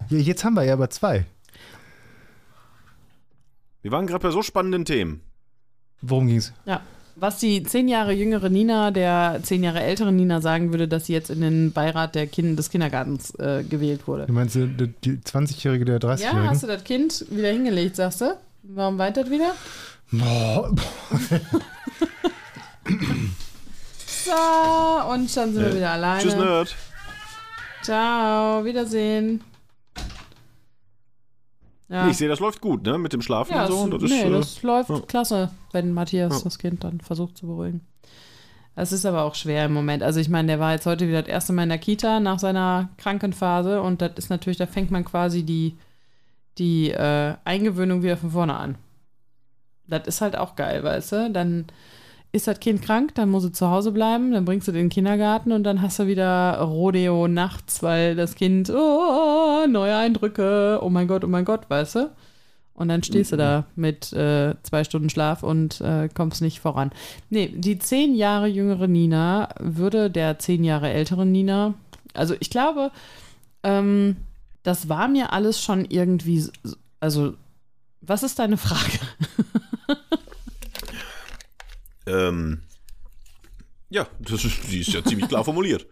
Ja, jetzt haben wir ja aber zwei. Wir waren gerade bei so spannenden Themen. Worum ging's? Ja. Was die zehn Jahre jüngere Nina der zehn Jahre ältere Nina sagen würde, dass sie jetzt in den Beirat der kind des Kindergartens äh, gewählt wurde. Du meinst die, die 20-Jährige, der Ja, 30-Jährige? hast du das Kind wieder hingelegt, sagst du? Warum weint das wieder? Boah, *laughs* So, und dann sind wir wieder alleine. Tschüss, Nerd. Ciao, Wiedersehen. Ja, Nee, ich sehe, das läuft gut, ne? Mit dem Schlafen ja und so. das, Das ist, nee, äh, das läuft ja. klasse, wenn Matthias das Kind dann versucht zu beruhigen. Es ist aber auch schwer im Moment. Also ich meine, der war jetzt heute wieder das erste Mal in der Kita nach seiner Krankenphase und das ist natürlich, da fängt man quasi die, die äh, Eingewöhnung wieder von vorne an. Das ist halt auch geil, weißt du? Dann ist das Kind krank, dann muss es zu Hause bleiben, dann bringst du den in den Kindergarten und dann hast du wieder Rodeo nachts, weil das Kind, oh, neue Eindrücke, oh mein Gott, oh mein Gott, weißt du? Und dann stehst du da mit äh, zwei Stunden Schlaf und äh, kommst nicht voran. Nee, die zehn Jahre jüngere Nina würde der zehn Jahre ältere Nina, also ich glaube, ähm, das war mir alles schon irgendwie, also, was ist deine Frage? *laughs* Ähm, ja, das ist, die ist ja ziemlich klar *laughs* formuliert.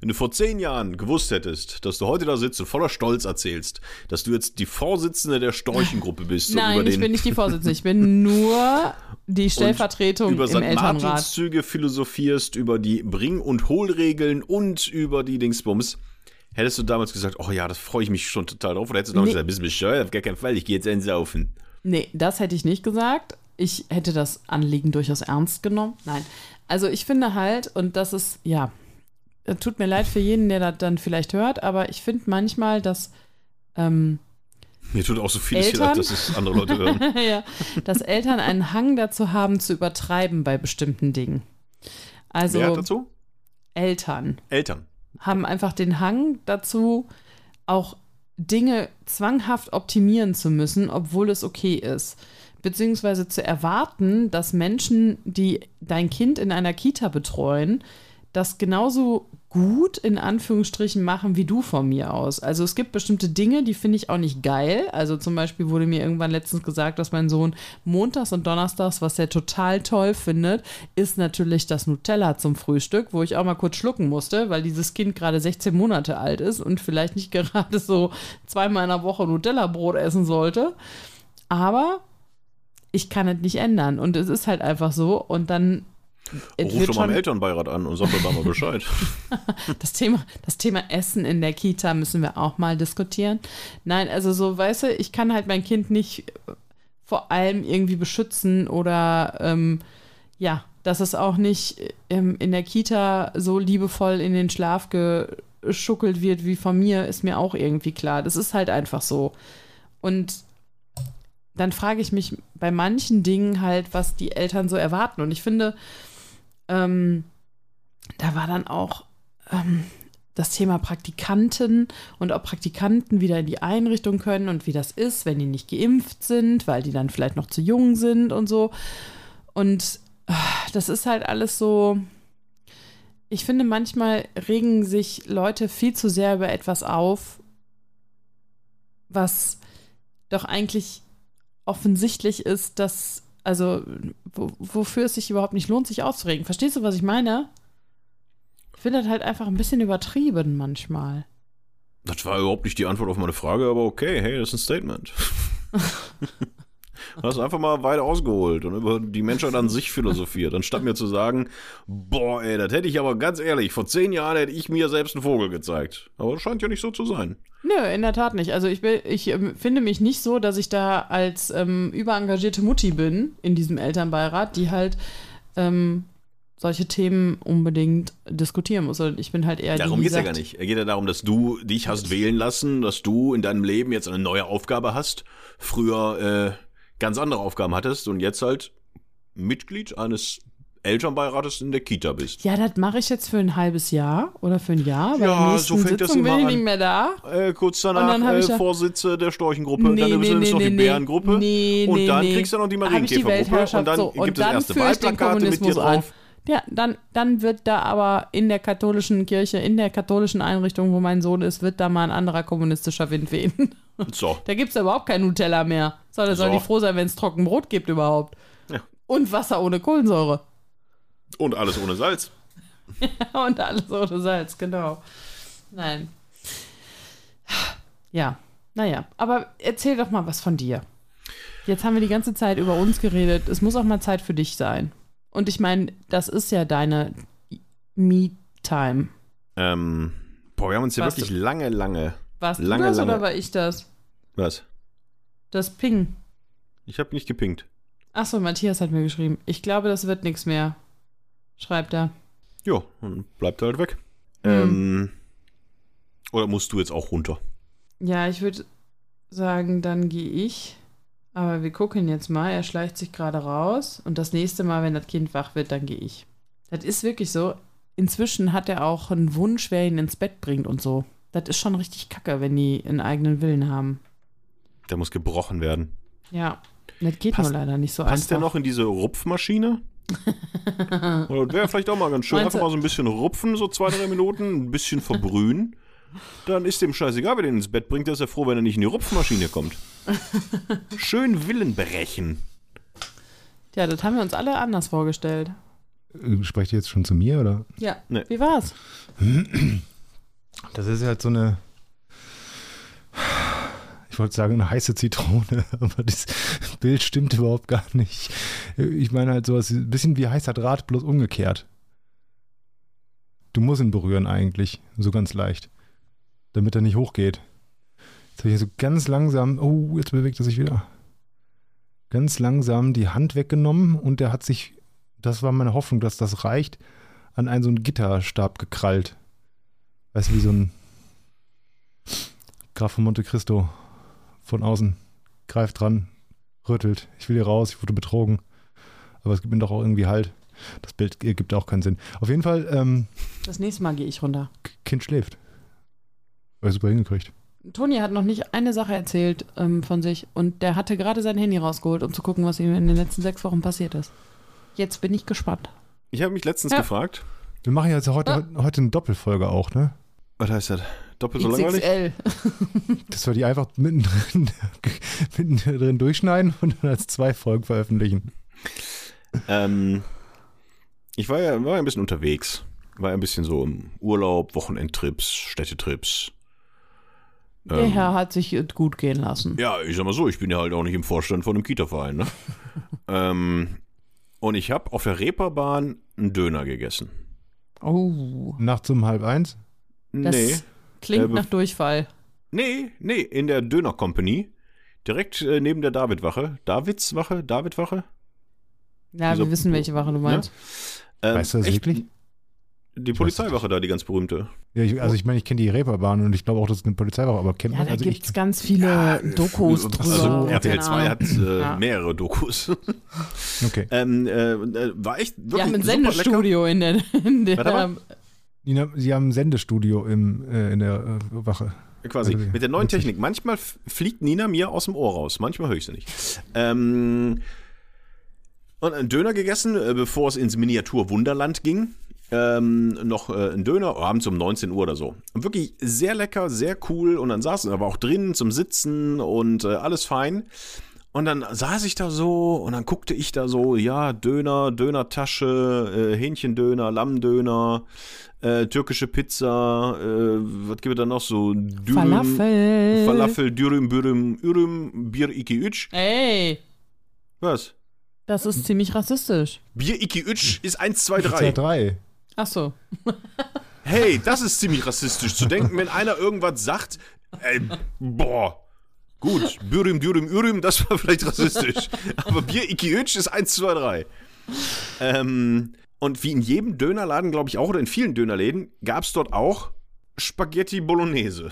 Wenn du vor zehn Jahren gewusst hättest, dass du heute da sitzt und voller Stolz erzählst, dass du jetzt die Vorsitzende der Storchengruppe bist Nein, ich bin nicht die Vorsitzende, ich bin *laughs* nur die Stellvertretung über im St. Elternrat. Martinszüge philosophierst, über die Bring- und Hohlregeln und über die Dingsbums. Hättest du damals gesagt, oh ja, das freue ich mich schon total drauf, oder hättest du damals Nee. gesagt, bist du bescheuert, auf gar keinen Fall, ich gehe jetzt einsaufen. Nee, das hätte ich nicht gesagt. Ich hätte das Anliegen durchaus ernst genommen. Nein. Also ich finde halt, und das ist, ja, tut mir leid für jeden, der das dann vielleicht hört, aber ich finde manchmal, dass ähm, mir tut auch so vieles Eltern? leid, dass es andere Leute hören. *laughs* ja, dass Eltern einen Hang dazu haben, zu übertreiben bei bestimmten Dingen. Also Wer hat dazu? Eltern Eltern. haben einfach den Hang dazu, auch Dinge zwanghaft optimieren zu müssen, obwohl es okay ist. Beziehungsweise zu erwarten, dass Menschen, die dein Kind in einer Kita betreuen, das genauso gut in Anführungsstrichen machen wie du von mir aus. Also es gibt bestimmte Dinge, die finde ich auch nicht geil. Also zum Beispiel wurde mir irgendwann letztens gesagt, dass mein Sohn montags und donnerstags, was er total toll findet, ist natürlich das Nutella zum Frühstück, wo ich auch mal kurz schlucken musste, weil dieses Kind gerade 16 Monate alt ist und vielleicht nicht *laughs* gerade so zweimal in der Woche Nutella-Brot essen sollte. Aber ich kann es nicht ändern und es ist halt einfach so und dann Ruf doch mal im Elternbeirat an und sag doch da mal Bescheid. *laughs* das Thema, das Thema Essen in der Kita müssen wir auch mal diskutieren. Nein, also so, weißt du, ich kann halt mein Kind nicht vor allem irgendwie beschützen oder ähm, ja, dass es auch nicht ähm, in der Kita so liebevoll in den Schlaf geschuckelt wird wie von mir, ist mir auch irgendwie klar. Das ist halt einfach so. Und dann frage ich mich bei manchen Dingen halt, was die Eltern so erwarten. Und ich finde, ähm, da war dann auch ähm, das Thema Praktikanten und ob Praktikanten wieder in die Einrichtung können und wie das ist, wenn die nicht geimpft sind, weil die dann vielleicht noch zu jung sind und so. Und äh, das ist halt alles so. Ich finde, manchmal regen sich Leute viel zu sehr über etwas auf, was doch eigentlich offensichtlich ist, dass, also, wo, wofür es sich überhaupt nicht lohnt, sich aufzuregen. Verstehst du, was ich meine? Ich finde das halt einfach ein bisschen übertrieben manchmal. Das war überhaupt nicht die Antwort auf meine Frage, aber okay, hey, das ist ein Statement. *laughs* *laughs* Du hast einfach mal weit ausgeholt und über die Menschheit an sich philosophiert, anstatt mir zu sagen, boah, ey, das hätte ich aber ganz ehrlich, vor zehn Jahren hätte ich mir selbst einen Vogel gezeigt. Aber das scheint ja nicht so zu sein. Nö, in der Tat nicht. Also ich, bin, ich ähm, finde mich nicht so, dass ich da als ähm, überengagierte Mutti bin in diesem Elternbeirat, die halt ähm, solche Themen unbedingt diskutieren muss. Und ich bin halt eher Darum die, die geht's ja gar nicht. Es geht ja darum, dass du dich hast wählen lassen, dass du in deinem Leben jetzt eine neue Aufgabe hast. Früher äh, ganz andere Aufgaben hattest und jetzt halt Mitglied eines Elternbeirates in der Kita bist. Ja, das mache ich jetzt für ein halbes Jahr oder für ein Jahr, weil Ja, so fängt das Sitzung bin immer ich an. nicht mehr da. Äh, kurz Und danach dann ich äh, ja- Vorsitze der Storchengruppe, dann ist es noch die Bärengruppe Nee, und nee, dann nee. kriegst du noch die ich Marienkäfergruppe und dann so. gibt Und es dann erste ich Wahlplakate mit dir drauf. Ja, dann, dann wird da aber in der katholischen Kirche, in der katholischen Einrichtung, wo mein Sohn ist, wird da mal ein anderer kommunistischer Wind wehen. So, *laughs* Da gibt es überhaupt kein Nutella mehr. So, da soll So. die froh sein, wenn es Trockenbrot gibt überhaupt. Ja. Und Wasser ohne Kohlensäure. und alles ohne Salz. *laughs* Und alles ohne Salz, genau. Nein. Ja, naja. Aber erzähl doch mal was von dir. Jetzt haben wir die ganze Zeit über uns geredet. Es muss auch mal Zeit für dich sein. Und ich meine, das ist ja deine Me-Time. Ähm, boah, wir haben uns hier Warst wirklich lange, lange. Warst Lange, du das lange. oder war ich das? Was? Das Ping. Ich habe nicht gepinkt. Achso, Matthias hat mir geschrieben. Ich glaube, das wird nichts mehr. Schreibt er. Ja, dann bleibt er halt weg. Hm. Ähm, oder musst du jetzt auch runter? Ja, ich würde sagen, dann gehe ich. Aber wir gucken jetzt mal. Er schleicht sich gerade raus. Und das nächste Mal, wenn das Kind wach wird, dann gehe ich. Das ist wirklich so. Inzwischen hat er auch einen Wunsch, wer ihn ins Bett bringt und so. Das ist schon richtig kacke, wenn die einen eigenen Willen haben. Der muss gebrochen werden. Ja, das geht Passt- nur leider nicht so Passt der einfach. noch in diese Rupfmaschine? *laughs* Oder wäre vielleicht auch mal ganz schön. Meinst Einfach du- mal so ein bisschen rupfen, so zwei, drei Minuten, ein bisschen verbrühen. Dann ist dem scheißegal, wer den ins Bett bringt. Der ist ja froh, wenn er nicht in die Rupfmaschine kommt. *laughs* Schön Willen brechen. Ja, das haben wir uns alle anders vorgestellt. Äh, Sprecht ihr jetzt schon zu mir oder? Ja, Nee. wie war's? Das ist halt so eine, ich wollte sagen, eine heiße Zitrone, *laughs* aber das Bild stimmt überhaupt gar nicht. Ich meine halt sowas, ein bisschen wie heißer Draht, bloß umgekehrt. Du musst ihn berühren eigentlich, so ganz leicht, damit er nicht hochgeht. Jetzt habe ich so ganz langsam, oh, jetzt bewegt er sich wieder. ganz langsam die Hand weggenommen und der hat sich, das war meine Hoffnung, dass das reicht, an einen so einen Gitterstab gekrallt. Weißt du, wie so ein Graf von Monte Cristo von außen greift dran, rüttelt. Ich will hier raus, ich wurde betrogen. Aber es gibt mir doch auch irgendwie Halt. Das Bild gibt auch keinen Sinn. Auf jeden Fall, ähm, Das nächste Mal gehe ich runter. Kind schläft. Weil super hingekriegt. Toni hat noch nicht eine Sache erzählt ähm, von sich und der hatte gerade sein Handy rausgeholt, um zu gucken, was ihm in den letzten sechs Wochen passiert ist. Jetzt bin ich gespannt. Ich habe mich letztens Ja. gefragt, Wir machen jetzt heute, Ja. heute eine Doppelfolge auch, ne? Was heißt das? Doppelt so langweilig? XXL. *laughs* Dass wir die einfach mittendrin, *laughs* mittendrin durchschneiden und dann als zwei Folgen veröffentlichen. Ähm, ich war ja, war ja ein bisschen unterwegs. War ja ein bisschen so im Urlaub, Wochenendtrips, Städtetrips. Der Ähm, Herr hat sich gut gehen lassen. Ja, ich sag mal so, ich bin ja halt auch nicht im Vorstand von einem Kita-Verein, ne? *laughs* ähm, und ich habe auf der Reeperbahn einen Döner gegessen. Oh, Nachts um halb eins. Das nee, klingt Äh, nach Durchfall. nee, nee, in der Döner Company. Direkt äh, neben der Davidwache. Davidswache? Davidwache? Ja, Wieso- wir wissen, welche Wache du meinst. Ähm, Weißt du das echt, wirklich? Die Polizeiwache da, die ganz berühmte. Ja, ich, also ich meine, ich kenne die Reeperbahn und ich glaube auch, das ist eine Polizeiwache, aber kennt Ja, man da also gibt es ganz viele Dokus drüber. Also RTL keine 2 Ahnung. hat äh, Ja. mehrere Dokus. Okay. *laughs* ähm, äh, war echt Wir wirklich haben ein super lecker. Sendestudio in der, in der Sie haben ein Sendestudio im, äh, in der äh, Wache. Quasi. Also, Mit der neuen. Technik. Manchmal fliegt Nina mir aus dem Ohr raus. Manchmal höre ich sie nicht. Ähm, und einen Döner gegessen, äh, bevor es ins Miniatur-Wunderland ging. Ähm, noch äh, ein Döner, abends um 19 Uhr oder so. Und wirklich sehr lecker, sehr cool. Und dann saßen aber auch drinnen zum Sitzen und äh, alles fein. Und dann saß ich da so und dann guckte ich da so, ja, Döner, Dönertasche, äh, Hähnchendöner, Lammdöner, äh, türkische Pizza, äh, was gibt es da noch so? Dürüm, Falafel. Falafel, Dürüm, Bürüm, Ürüm, Bir iki Üç. Ey, Was? das ist ziemlich rassistisch. Bir iki Üç ist 1, 2, Zwei, 3. drei. Ach so. Hey, das ist ziemlich rassistisch zu denken, wenn einer irgendwas sagt, ey, boah. Gut, Bürüm, Dürüm, Ürüm, das war vielleicht rassistisch. Aber Bir iki Üç ist 1, 2, 3. Ähm, und wie in jedem Dönerladen, glaube ich auch, oder in vielen Dönerläden, gab es dort auch Spaghetti Bolognese.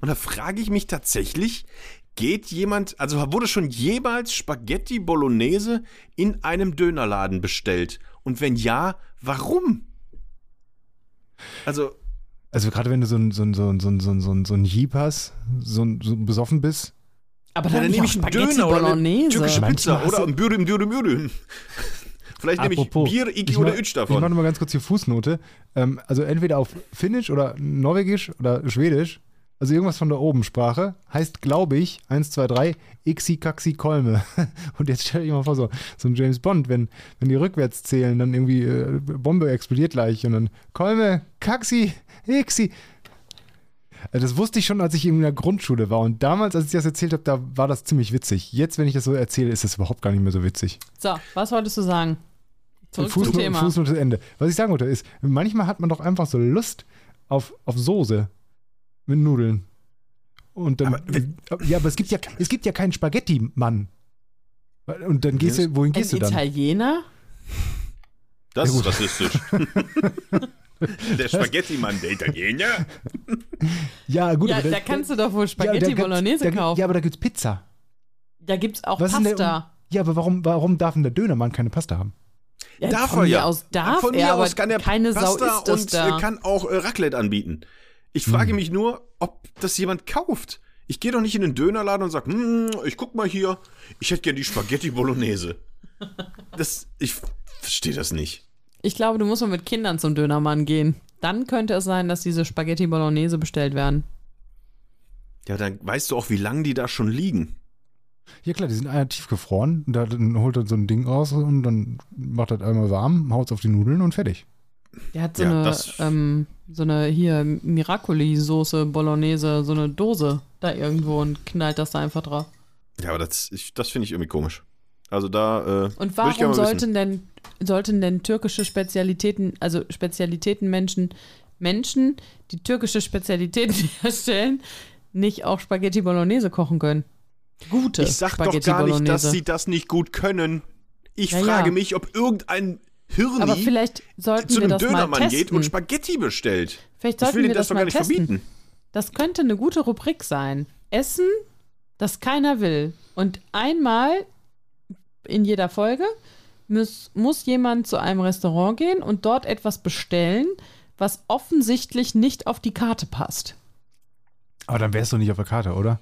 Und da frage ich mich tatsächlich, geht jemand, also wurde schon jemals Spaghetti Bolognese in einem Dönerladen bestellt? Und wenn ja, warum? Also, Also gerade wenn du so ein, so ein, so ein, so ein, so ein, so ein, so ein Jeep hast, so, ein, so besoffen bist, Aber Ja, dann, dann nehme ich einen Spaghetti Döner oder eine türkische Pizza oder ein Bürüm, Dürüm, Dürüm. Vielleicht nehme ich Apropos, Bier, Iki ich oder Ütsch Ich mache davon. nochmal ganz kurz hier Fußnote. Ähm, also entweder auf Finnisch oder Norwegisch oder Schwedisch, also irgendwas von der Obensprache, heißt, glaube ich, 1, 2, 3, Ixi Kaxi Kolme. *laughs* Und jetzt stell dir mal vor, so, so ein James Bond, wenn, wenn die rückwärts zählen, dann irgendwie äh, Bombe explodiert gleich und dann Kolme, Kaxi, Ixi. Also das wusste ich schon, als ich in der Grundschule war. Und damals, als ich das erzählt habe, da war das ziemlich witzig. Jetzt, wenn ich das so erzähle, ist das überhaupt gar nicht mehr so witzig. So, was wolltest du sagen? Zurück zum Fußnote, Thema. Fußnote Ende. Was ich sagen wollte ist, manchmal hat man doch einfach so Lust auf, auf Soße mit Nudeln. Und dann, ja, aber es gibt ja, es gibt ja keinen Spaghetti-Mann. Und dann gehst du, wohin Ein gehst du dann? Italiener? Das Ja, ist rassistisch. *laughs* *laughs* der Spaghetti-Mann, der Italiener. *laughs* Ja, gut, ja, aber da kannst du doch wohl Spaghetti da Bolognese da, kaufen. Ja, aber da gibt's Pizza. Da gibt's auch Was denn der- Pasta. Ja, aber warum, warum darf denn der Dönermann keine Pasta haben? Ja, Darf von er mir ja. aus darf Von er, mir aus kann er keine Sau Pasta das und da. kann auch äh, Raclette anbieten. Ich frage Hm. mich nur, ob das jemand kauft. Ich gehe doch nicht in den Dönerladen und sage, hm, ich guck mal hier, ich hätte gern die Spaghetti Bolognese. *laughs* Das, ich verstehe das nicht. Ich glaube, du musst mal mit Kindern zum Dönermann gehen. Dann könnte es sein, dass diese Spaghetti Bolognese bestellt werden. Ja, dann weißt du auch, wie lange die da schon liegen. Ja klar, die sind einer tiefgefroren. Und da dann holt er so ein Ding raus und dann macht er das einmal warm, haut es auf die Nudeln und fertig. Der hat so Ja, eine, ähm, so eine hier Miracoli-Soße Bolognese, so eine Dose da irgendwo und knallt das da einfach drauf. Ja, aber das, ich, das finde ich irgendwie komisch. Also da, äh, Und warum sollten denn, sollten denn türkische Spezialitäten, also Spezialitätenmenschen, Menschen, die türkische Spezialitäten *laughs* herstellen, nicht auch Spaghetti Bolognese kochen können? Gute Ich sag doch Spaghetti gar nicht, Bolognese. dass sie das nicht gut können. Ich Ja, frage ja. mich, ob irgendein Hirni Aber vielleicht sollten zu wir einem das mal Dönermann geht und Spaghetti bestellt. vielleicht Ich sollten will wir dir das, das doch mal gar nicht testen. verbieten. Das könnte eine gute Rubrik sein. Essen, das keiner will. Und einmal in jeder Folge muss, muss jemand zu einem Restaurant gehen und dort etwas bestellen, was offensichtlich nicht auf die Karte passt. Aber dann wärst du nicht auf der Karte, oder?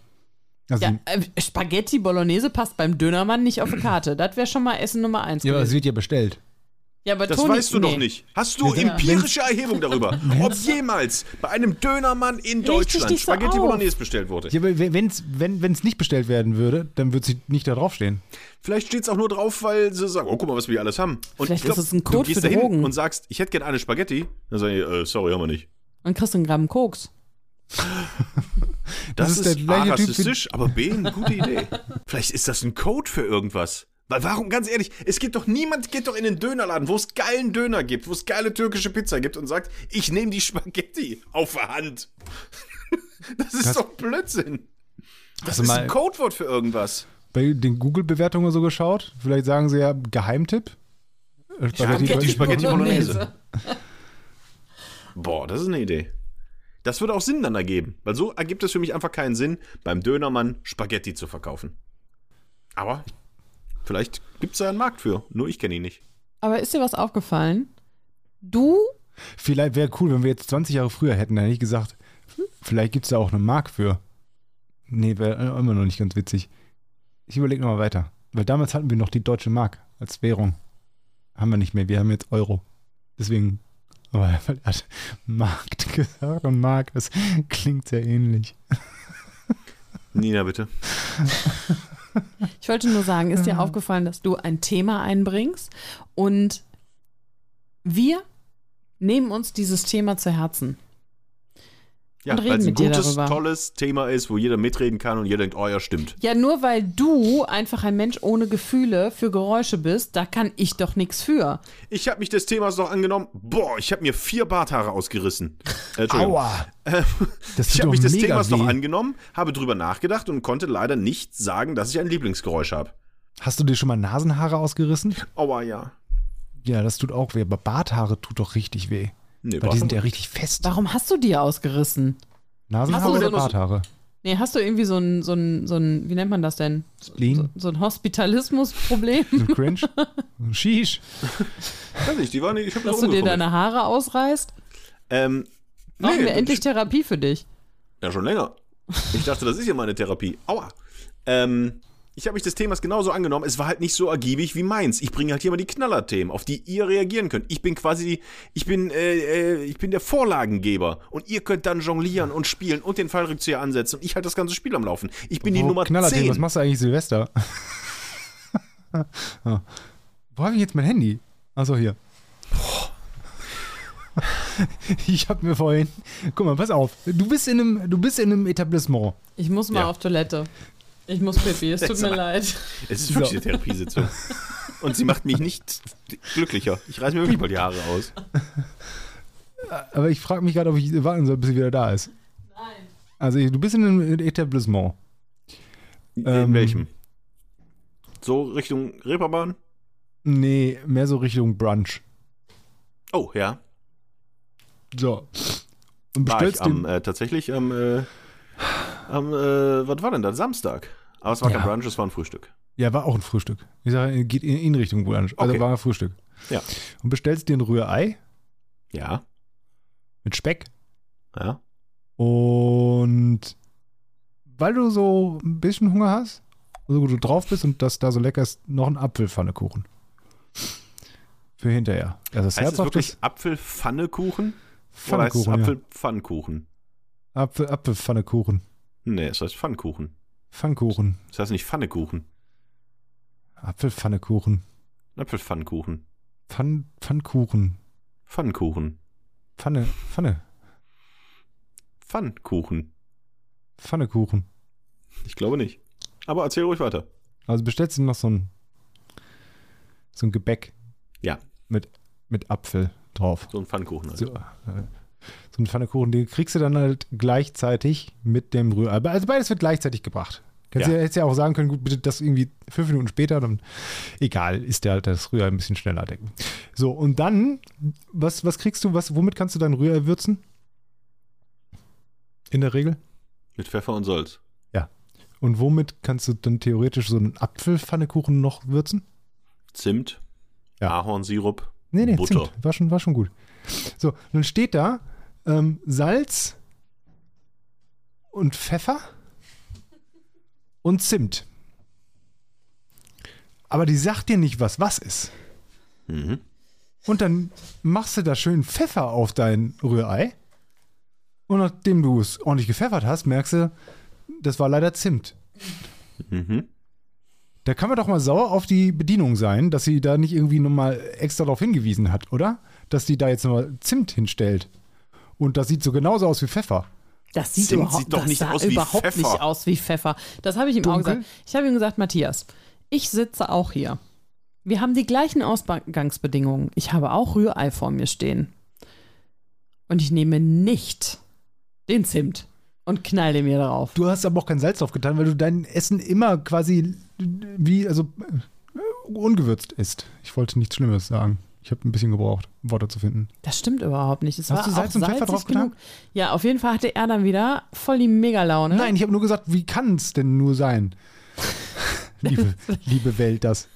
Also, Ja, äh, Spaghetti Bolognese passt beim Dönermann nicht auf die *clears throat* Karte. Das wäre schon mal Essen Nummer eins. ja, aber es wird ja bestellt. Ja, aber Das Toni, weißt du nee. doch nicht. Hast du empirische Erhebung darüber, *laughs* ob jemals bei einem Dönermann in Richtig Deutschland Spaghetti auf. Bolognese bestellt wurde? Ja, aber wenn's, wenn es nicht bestellt werden würde, dann würde sie nicht da draufstehen. Vielleicht steht es auch nur drauf, weil sie sagen, oh, guck mal, was wir hier alles haben. Und Vielleicht ich glaub, ist es ein Code du gehst für dahin Drogen. und sagst, ich hätte gerne eine Spaghetti. Dann sage ich, äh, sorry, haben wir nicht. Und kriegst einen Gramm Koks. *laughs* Das, ist ist, der A, Typ rassistisch, aber B, eine gute Idee. Vielleicht ist das ein Code für irgendwas. Weil warum, ganz ehrlich, es gibt doch niemand, geht doch in den Dönerladen, wo es geilen Döner gibt, wo es geile türkische Pizza gibt und sagt, ich nehme die Spaghetti auf der Hand. *laughs* Das ist Das- doch Blödsinn. Das du ist mal ein Codewort für irgendwas. bei den Google-Bewertungen so geschaut? Vielleicht sagen sie ja Geheimtipp. Äh, Spaghetti, Spaghetti Bolognese. Bolognese. *laughs* Boah, das ist eine Idee. Das würde auch Sinn dann ergeben, weil so ergibt es für mich einfach keinen Sinn, beim Dönermann Spaghetti zu verkaufen. Aber vielleicht gibt es da einen Markt für, nur ich kenne ihn nicht. Aber ist dir was aufgefallen? Du Vielleicht wäre cool, wenn wir jetzt 20 Jahre früher hätten, dann hätte ich gesagt, vielleicht gibt es da auch eine Mark für. Nee, wäre immer noch nicht ganz witzig. Ich überlege nochmal weiter. Weil damals hatten wir noch die deutsche Mark als Währung. Haben wir nicht mehr, wir haben jetzt Euro. Deswegen, aber er hat Markt *laughs* gesagt und Mark, das klingt sehr ähnlich. Nina, bitte. *laughs* Ich wollte nur sagen, ist dir aufgefallen, dass du ein Thema einbringst und wir nehmen uns dieses Thema zu Herzen. Ja, Und reden weil es ein gutes, tolles Thema ist, wo jeder mitreden kann und jeder denkt, oh ja, stimmt. Ja, nur weil du einfach ein Mensch ohne Gefühle für Geräusche bist, da kann ich doch nichts für. Ich habe mich des Themas noch angenommen. Boah, ich habe mir vier Barthaare ausgerissen. Äh. Aua! Äh, Das ich habe doch mich des Themas noch weh. angenommen, habe drüber nachgedacht und konnte leider nicht sagen, dass ich ein Lieblingsgeräusch habe. Hast du dir schon mal Nasenhaare ausgerissen? Aua, ja. Ja, das tut auch weh, aber Barthaare tut doch richtig weh. Nee, Weil die sind ja richtig fest. Warum hast du die ausgerissen? Nasenhaare Hast du oder so- Barthaare? Nee, hast du irgendwie so ein, so ein, so ein wie nennt man das denn? So, Spleen? so ein Hospitalismusproblem, *laughs* Ein Cringe? Ein Sheesh? Weiß nicht, die waren nicht, ich habe dass du dir deine Haare ausreißt? Ähm, Brauchen nee, wir endlich Therapie für dich? Ja, schon länger. Ich dachte, das ist ja meine Therapie. Aua. Ähm, ich habe mich des Themas genauso angenommen. Es war halt nicht so ergiebig wie meins. Ich bringe halt hier mal die Knallerthemen, auf die ihr reagieren könnt. Ich bin quasi, ich bin, äh, äh, ich bin der Vorlagengeber. Und ihr könnt dann jonglieren und spielen und den Fallrückzieher ansetzen. Und ich halt das ganze Spiel am Laufen. Ich bin die Wo- Nummer Knallerthemen, 10. Was machst du eigentlich Silvester? ja. *laughs* Wo habe ich jetzt mein Handy? Achso, hier. Ich habe mir vorhin. Guck mal, pass auf. Du bist in einem, du bist in einem Etablissement. Ich muss mal Ja. auf Toilette. Ich muss pipi, es tut mir leid. Es ist wirklich eine Therapiesitzung. Und sie macht mich nicht glücklicher. Ich reiß mir wirklich mal die Haare aus. Aber ich frage mich gerade, ob ich warten soll, bis sie wieder da ist. Nein. Also, du bist in einem Etablissement. In Ähm. welchem? So Richtung Reeperbahn? Nee, mehr so Richtung Brunch. Oh, ja. So. Und War ich am, den. äh, tatsächlich am, äh, am äh, was war denn das? Samstag. Aber es war kein Ja. Brunch, es war ein Frühstück. Ja, war auch ein Frühstück. Ich sage, geht in, in Richtung Brunch. Also Okay. war ein Frühstück. Ja. Und bestellst dir ein Rührei Ja, mit Speck. ja. Und weil du so ein bisschen Hunger hast, so gut du drauf bist und das da so lecker ist, noch ein Apfelpfannekuchen. Für hinterher. Also das Heißt es wirklich Apfelpfannekuchen? Oder heißt es Pfannekuchen. Ja. Apfel, Apfelpfannekuchen. Nee, es heißt Pfannkuchen. Pfannkuchen. Es heißt nicht Pfannekuchen. Apfelpfannekuchen. Apfelpfannkuchen. Pfann, Pfannkuchen. Pfannkuchen. Pfanne, Pfanne. Pfannkuchen. Pfannekuchen. Ich glaube nicht. Aber erzähl ruhig weiter. Also bestellst du noch so ein, so ein Gebäck Ja, mit, mit Apfel drauf. so ein Pfannkuchen. Halt. So, äh, ein Pfannekuchen, den kriegst du dann halt gleichzeitig mit dem Rührei. Also beides wird gleichzeitig gebracht. Kannst Ja. ja. hättest ja auch sagen können, gut, bitte das irgendwie fünf Minuten später, dann egal, ist der das Rührei ein bisschen schneller decken. So, und dann, was, was kriegst du, was, womit kannst du dein Rührei würzen? In der Regel? Mit Pfeffer und Salz. Und womit kannst du dann theoretisch so einen Apfelpfannekuchen noch würzen? Zimt, Ja. Ahornsirup, Nee, nee, Butter. Zimt. War schon, war schon gut. So, dann steht da ähm, Salz und Pfeffer und Zimt. Aber die sagt dir nicht, was was ist. Mhm. Und dann machst du da schön Pfeffer auf dein Rührei. Und nachdem du es ordentlich gepfeffert hast, merkst du, das war leider Zimt. Mhm. Da kann man doch mal sauer auf die Bedienung sein, dass sie da nicht irgendwie nochmal extra darauf hingewiesen hat, oder? Dass die da jetzt nochmal Zimt hinstellt. Und das sieht so genauso aus wie Pfeffer. Das sieht Zimt überhaupt, sieht doch das nicht sah aus wie überhaupt Pfeffer. nicht aus wie Pfeffer. Das habe ich ihm auch Dunkel? gesagt. Ich habe ihm gesagt, Matthias, ich sitze auch hier. Wir haben die gleichen Ausgangsbedingungen. Ich habe auch Rührei vor mir stehen. Und ich nehme nicht den Zimt und knalle mir drauf. Du hast aber auch kein Salz drauf getan, weil du dein Essen immer quasi wie, also äh, ungewürzt isst. Ich wollte nichts Schlimmes sagen. Ich habe ein bisschen gebraucht, Worte zu finden. Das stimmt überhaupt nicht. Es Hast war du Salz und Pfeffer drauf genug. Ja, auf jeden Fall hatte er dann wieder voll die Megalaune. Nein, ich habe nur gesagt, wie kann es denn nur sein? *laughs* liebe, liebe Welt, das,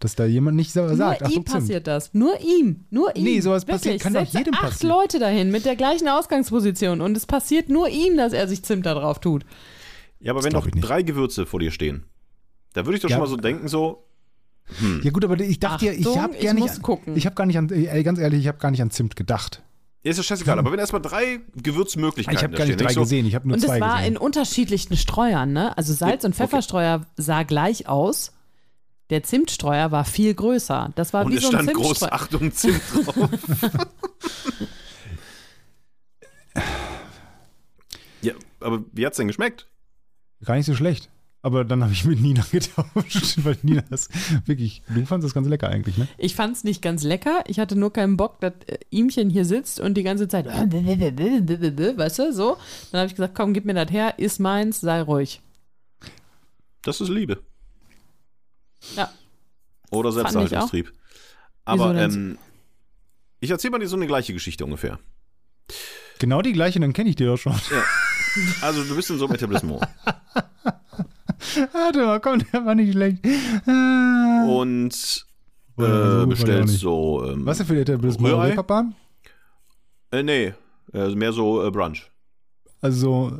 dass da jemand nicht sa- Nur sagt. ihm passiert das. Nur ihm. Nur ihm. Nee, sowas Wirklich. passiert- kann doch Selbst jedem acht passieren. Leute dahin mit der gleichen Ausgangsposition und es passiert nur ihm, dass er sich Zimt da drauf tut. Ja, aber Das wenn nicht. drei Gewürze vor dir stehen, da würde ich doch Ja. schon mal so denken, so, Ja gut, aber ich dachte ja, ich habe gar nicht, gucken. ich habe gar nicht an, ey, ganz ehrlich, ich habe gar nicht an Zimt gedacht. ja, ist ja scheißegal, aber wenn erstmal drei Gewürzmöglichkeiten Ich habe gar nicht stehen, drei ich so, gesehen, ich habe nur Und es zwei war gesehen. in unterschiedlichen Streuern, ne? Also Salz- und Okay. Pfefferstreuer sah gleich aus. Der Zimtstreuer war viel größer. Das war Und wie es so ein stand groß Zimtstreuer. Achtung Zimt *laughs* drauf. ja, aber wie hat's denn geschmeckt? Gar nicht so schlecht. Aber dann habe ich mit Nina *laughs* getauscht, weil Nina das wirklich, du fandest das ganz lecker eigentlich, ne? Ich fand es nicht ganz lecker. Ich hatte nur keinen Bock, dass äh, ihmchen hier sitzt und die ganze Zeit, weißt du, so. Dann habe ich gesagt, komm, gib mir das her, iss meins, sei ruhig. Das ist Liebe. Ja. Oder Selbsterhaltungstrieb. Aber ähm, ich erzähle mal dir so eine gleiche Geschichte ungefähr. Genau die gleiche, dann kenne ich die doch schon. Also du bist in so einem Etablissement. *laughs* Warte mal, komm, der war nicht schlecht. Ah. und äh, der auch bestellst so. Ähm, Was denn für die Etablissement? Rührei? Reeperbahn? Äh, nee, äh, mehr so äh, Brunch. Also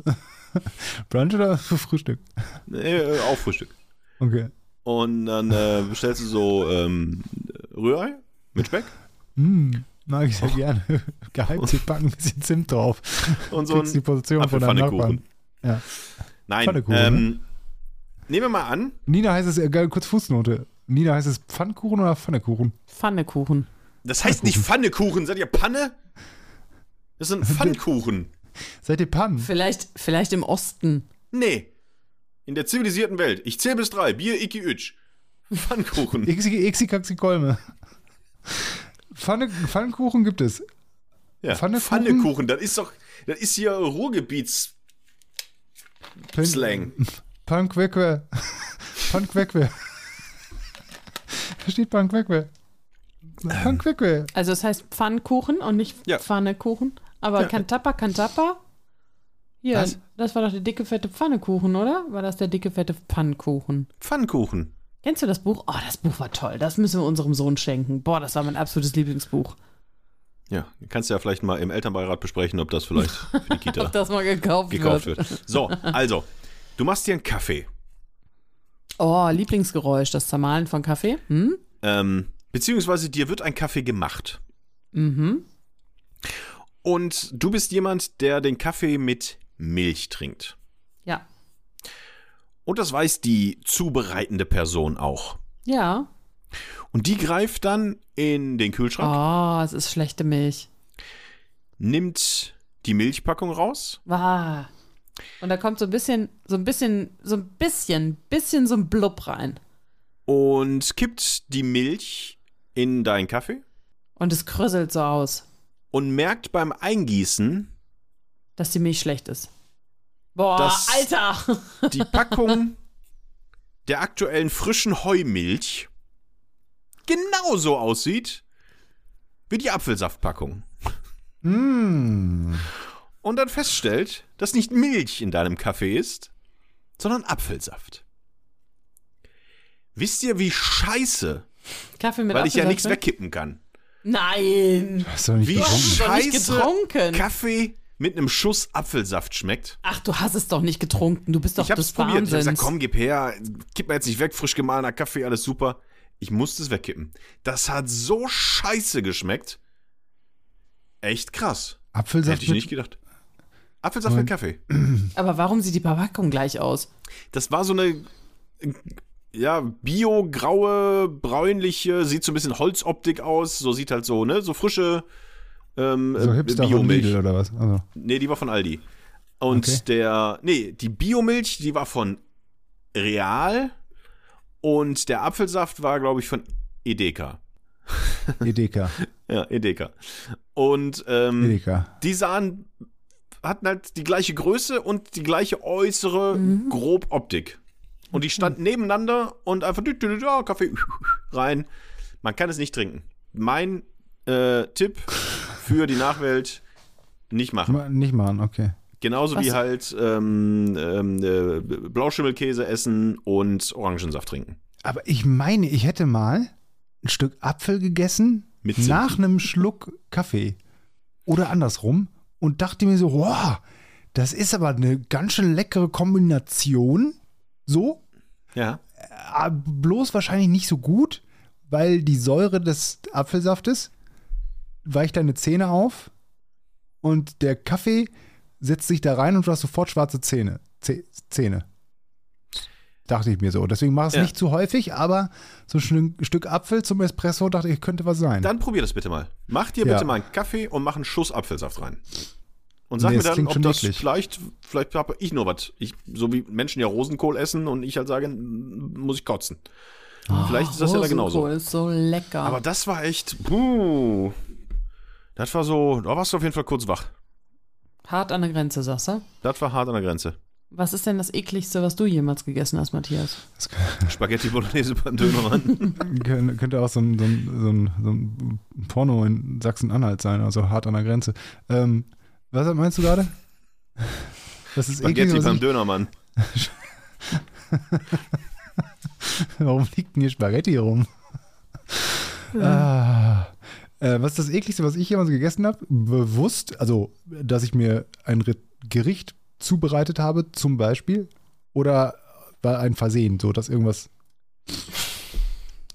*laughs* Brunch oder für *laughs* Frühstück? Nee, äh, auch Frühstück. Okay. Und dann äh, bestellst du so ähm, Rührei mit Speck Hm, mag ich sehr gerne. *laughs* Geheimtipp, packen ein bisschen Zimt drauf. und so Kriegst die ein Position von deinem Nachbarn. Ja. Nein, Pfannekuchen, ähm, nehmen wir mal an, Nina heißt es, äh, kurz Fußnote. Nina heißt es Pfannkuchen oder Pfannekuchen? Pfannekuchen. das heißt nicht Pfannekuchen, seid ihr Panne? Das sind Pfannkuchen. Seid ihr Pannen? Vielleicht, vielleicht im Osten. Nee. In der zivilisierten Welt. Ich zähle bis drei. Bier, Iki, Ütsch. Pfannkuchen. *laughs* Ixi, Ixi, Kaxi, Kolme. Pfanne, Pfannkuchen gibt es. Ja, Pfannekuchen? Pfannekuchen. Das ist doch, das ist hier Ruhrgebiets. *laughs* Panqueque. *laughs* Panqueque. *laughs* Da steht Panqueque. Panqueque. Also es heißt Pfannkuchen und nicht Ja. Pfannekuchen. Aber Ja. Kantappa, Kantappa. Hier, Was? das war doch der dicke, fette Pfannekuchen, oder? War das der dicke, fette Pfannkuchen? Pfannkuchen. Kennst du das Buch? Oh, das Buch war toll. Das müssen wir unserem Sohn schenken. Boah, das war mein absolutes Lieblingsbuch. Ja, kannst du ja vielleicht mal im Elternbeirat besprechen, ob das vielleicht für die Kita *laughs* Ob das mal gekauft, gekauft wird. wird. So, also, du machst dir einen Kaffee. Oh, Lieblingsgeräusch, das Zermahlen von Kaffee. Hm? Ähm, beziehungsweise dir wird ein Kaffee gemacht. Mhm. Und du bist jemand, der den Kaffee mit Milch trinkt. Ja. Und das weiß die zubereitende Person auch. Ja. Und die greift dann in den Kühlschrank, Oh, es ist schlechte Milch. nimmt die Milchpackung raus Wah. Und da kommt so ein bisschen, so ein bisschen, so ein bisschen, bisschen so ein Blub rein. und kippt die Milch in deinen Kaffee Und es krüsselt so aus, und merkt beim Eingießen, dass die Milch schlecht ist. Boah, Das- Alter! die Packung der aktuellen frischen Heumilch genauso aussieht wie die Apfelsaftpackung. Mm. Und dann feststellt, dass nicht Milch in deinem Kaffee ist, sondern Apfelsaft. Wisst ihr, wie scheiße, Kaffee mit weil ich ja nichts wegkippen kann, Nein. Hast du nicht wie getrunken? hast doch nicht scheiße getrunken. Kaffee mit einem Schuss Apfelsaft schmeckt? Ach, du hast es doch nicht getrunken. Du bist doch ich hab's des probiert. Ich hab Wahnsinns. gesagt, komm, gib her, kipp mal jetzt nicht weg, frisch gemahlener Kaffee, alles super. Ich musste es wegkippen. Das hat so scheiße geschmeckt. Echt krass. Apfelsaft Hätte ich nicht gedacht. Apfelsaft mit Kaffee. *clears throat* Aber warum sieht die Verpackung gleich aus? Das war so eine ja, bio-graue, bräunliche, sieht so ein bisschen Holzoptik aus, so sieht halt so, ne, so frische ähm, so äh, Hipster Biomilch. Lidl oder was? Also, Nee, die war von Aldi. Und Okay. der, nee, die Biomilch, die war von Real und der Apfelsaft war, glaube ich, von Edeka. Edeka. *laughs* Ja, Edeka. Und ähm, Edeka. die sahen, hatten halt die gleiche Größe und die gleiche äußere grob Optik. Und die standen nebeneinander und einfach dü- dü- dü- ja, Kaffee *laughs* rein. Man kann es nicht trinken. Mein äh, Tipp für die Nachwelt, nicht machen. Ma- Nicht machen, okay. Genauso Was? wie halt ähm, ähm, äh, Blauschimmelkäse essen und Orangensaft trinken. Aber ich meine, ich hätte mal ein Stück Apfel gegessen Mit nach einem Schluck Kaffee. Oder andersrum. Und dachte mir so, wow, das ist aber eine ganz schön leckere Kombination. So. Ja. Ah, bloß wahrscheinlich nicht so gut, weil die Säure des Apfelsaftes weicht deine Zähne auf und der Kaffee setzt sich da rein und du hast sofort schwarze Zähne. Zäh- Zähne. Dachte ich mir so. Deswegen mache ich es Ja. nicht zu häufig, aber so ein Stück Apfel zum Espresso dachte ich, könnte was sein. Dann probier das bitte mal. Mach dir Ja. bitte mal einen Kaffee und mach einen Schuss Apfelsaft rein. Und sag Nee, mir das dann, klingt ob schon das eklig. vielleicht, vielleicht habe ich nur was. Ich, so wie Menschen ja Rosenkohl essen und ich halt sage, muss ich kotzen. vielleicht ist das ja da genauso. Rosenkohl ist so lecker. Aber das war echt, puh. Das war so, da warst du auf jeden Fall kurz wach. Hart an der Grenze, sagst du? Das war hart an der Grenze. Was ist denn das ekligste, was du jemals gegessen hast, Matthias? Spaghetti Bolognese beim Dönermann. *laughs* Kön- könnte auch so ein, so, ein, so, ein, so ein Porno in Sachsen-Anhalt sein, also hart an der Grenze. Ähm, was meinst du gerade? Das ist eklig, Spaghetti was beim ich, Dönermann. *laughs* Warum liegt denn hier Spaghetti rum? Ah, äh, was ist das ekligste, was ich jemals gegessen habe? Bewusst, also, dass ich mir ein Re Gericht zubereitet habe, zum Beispiel, oder war ein Versehen, so dass irgendwas.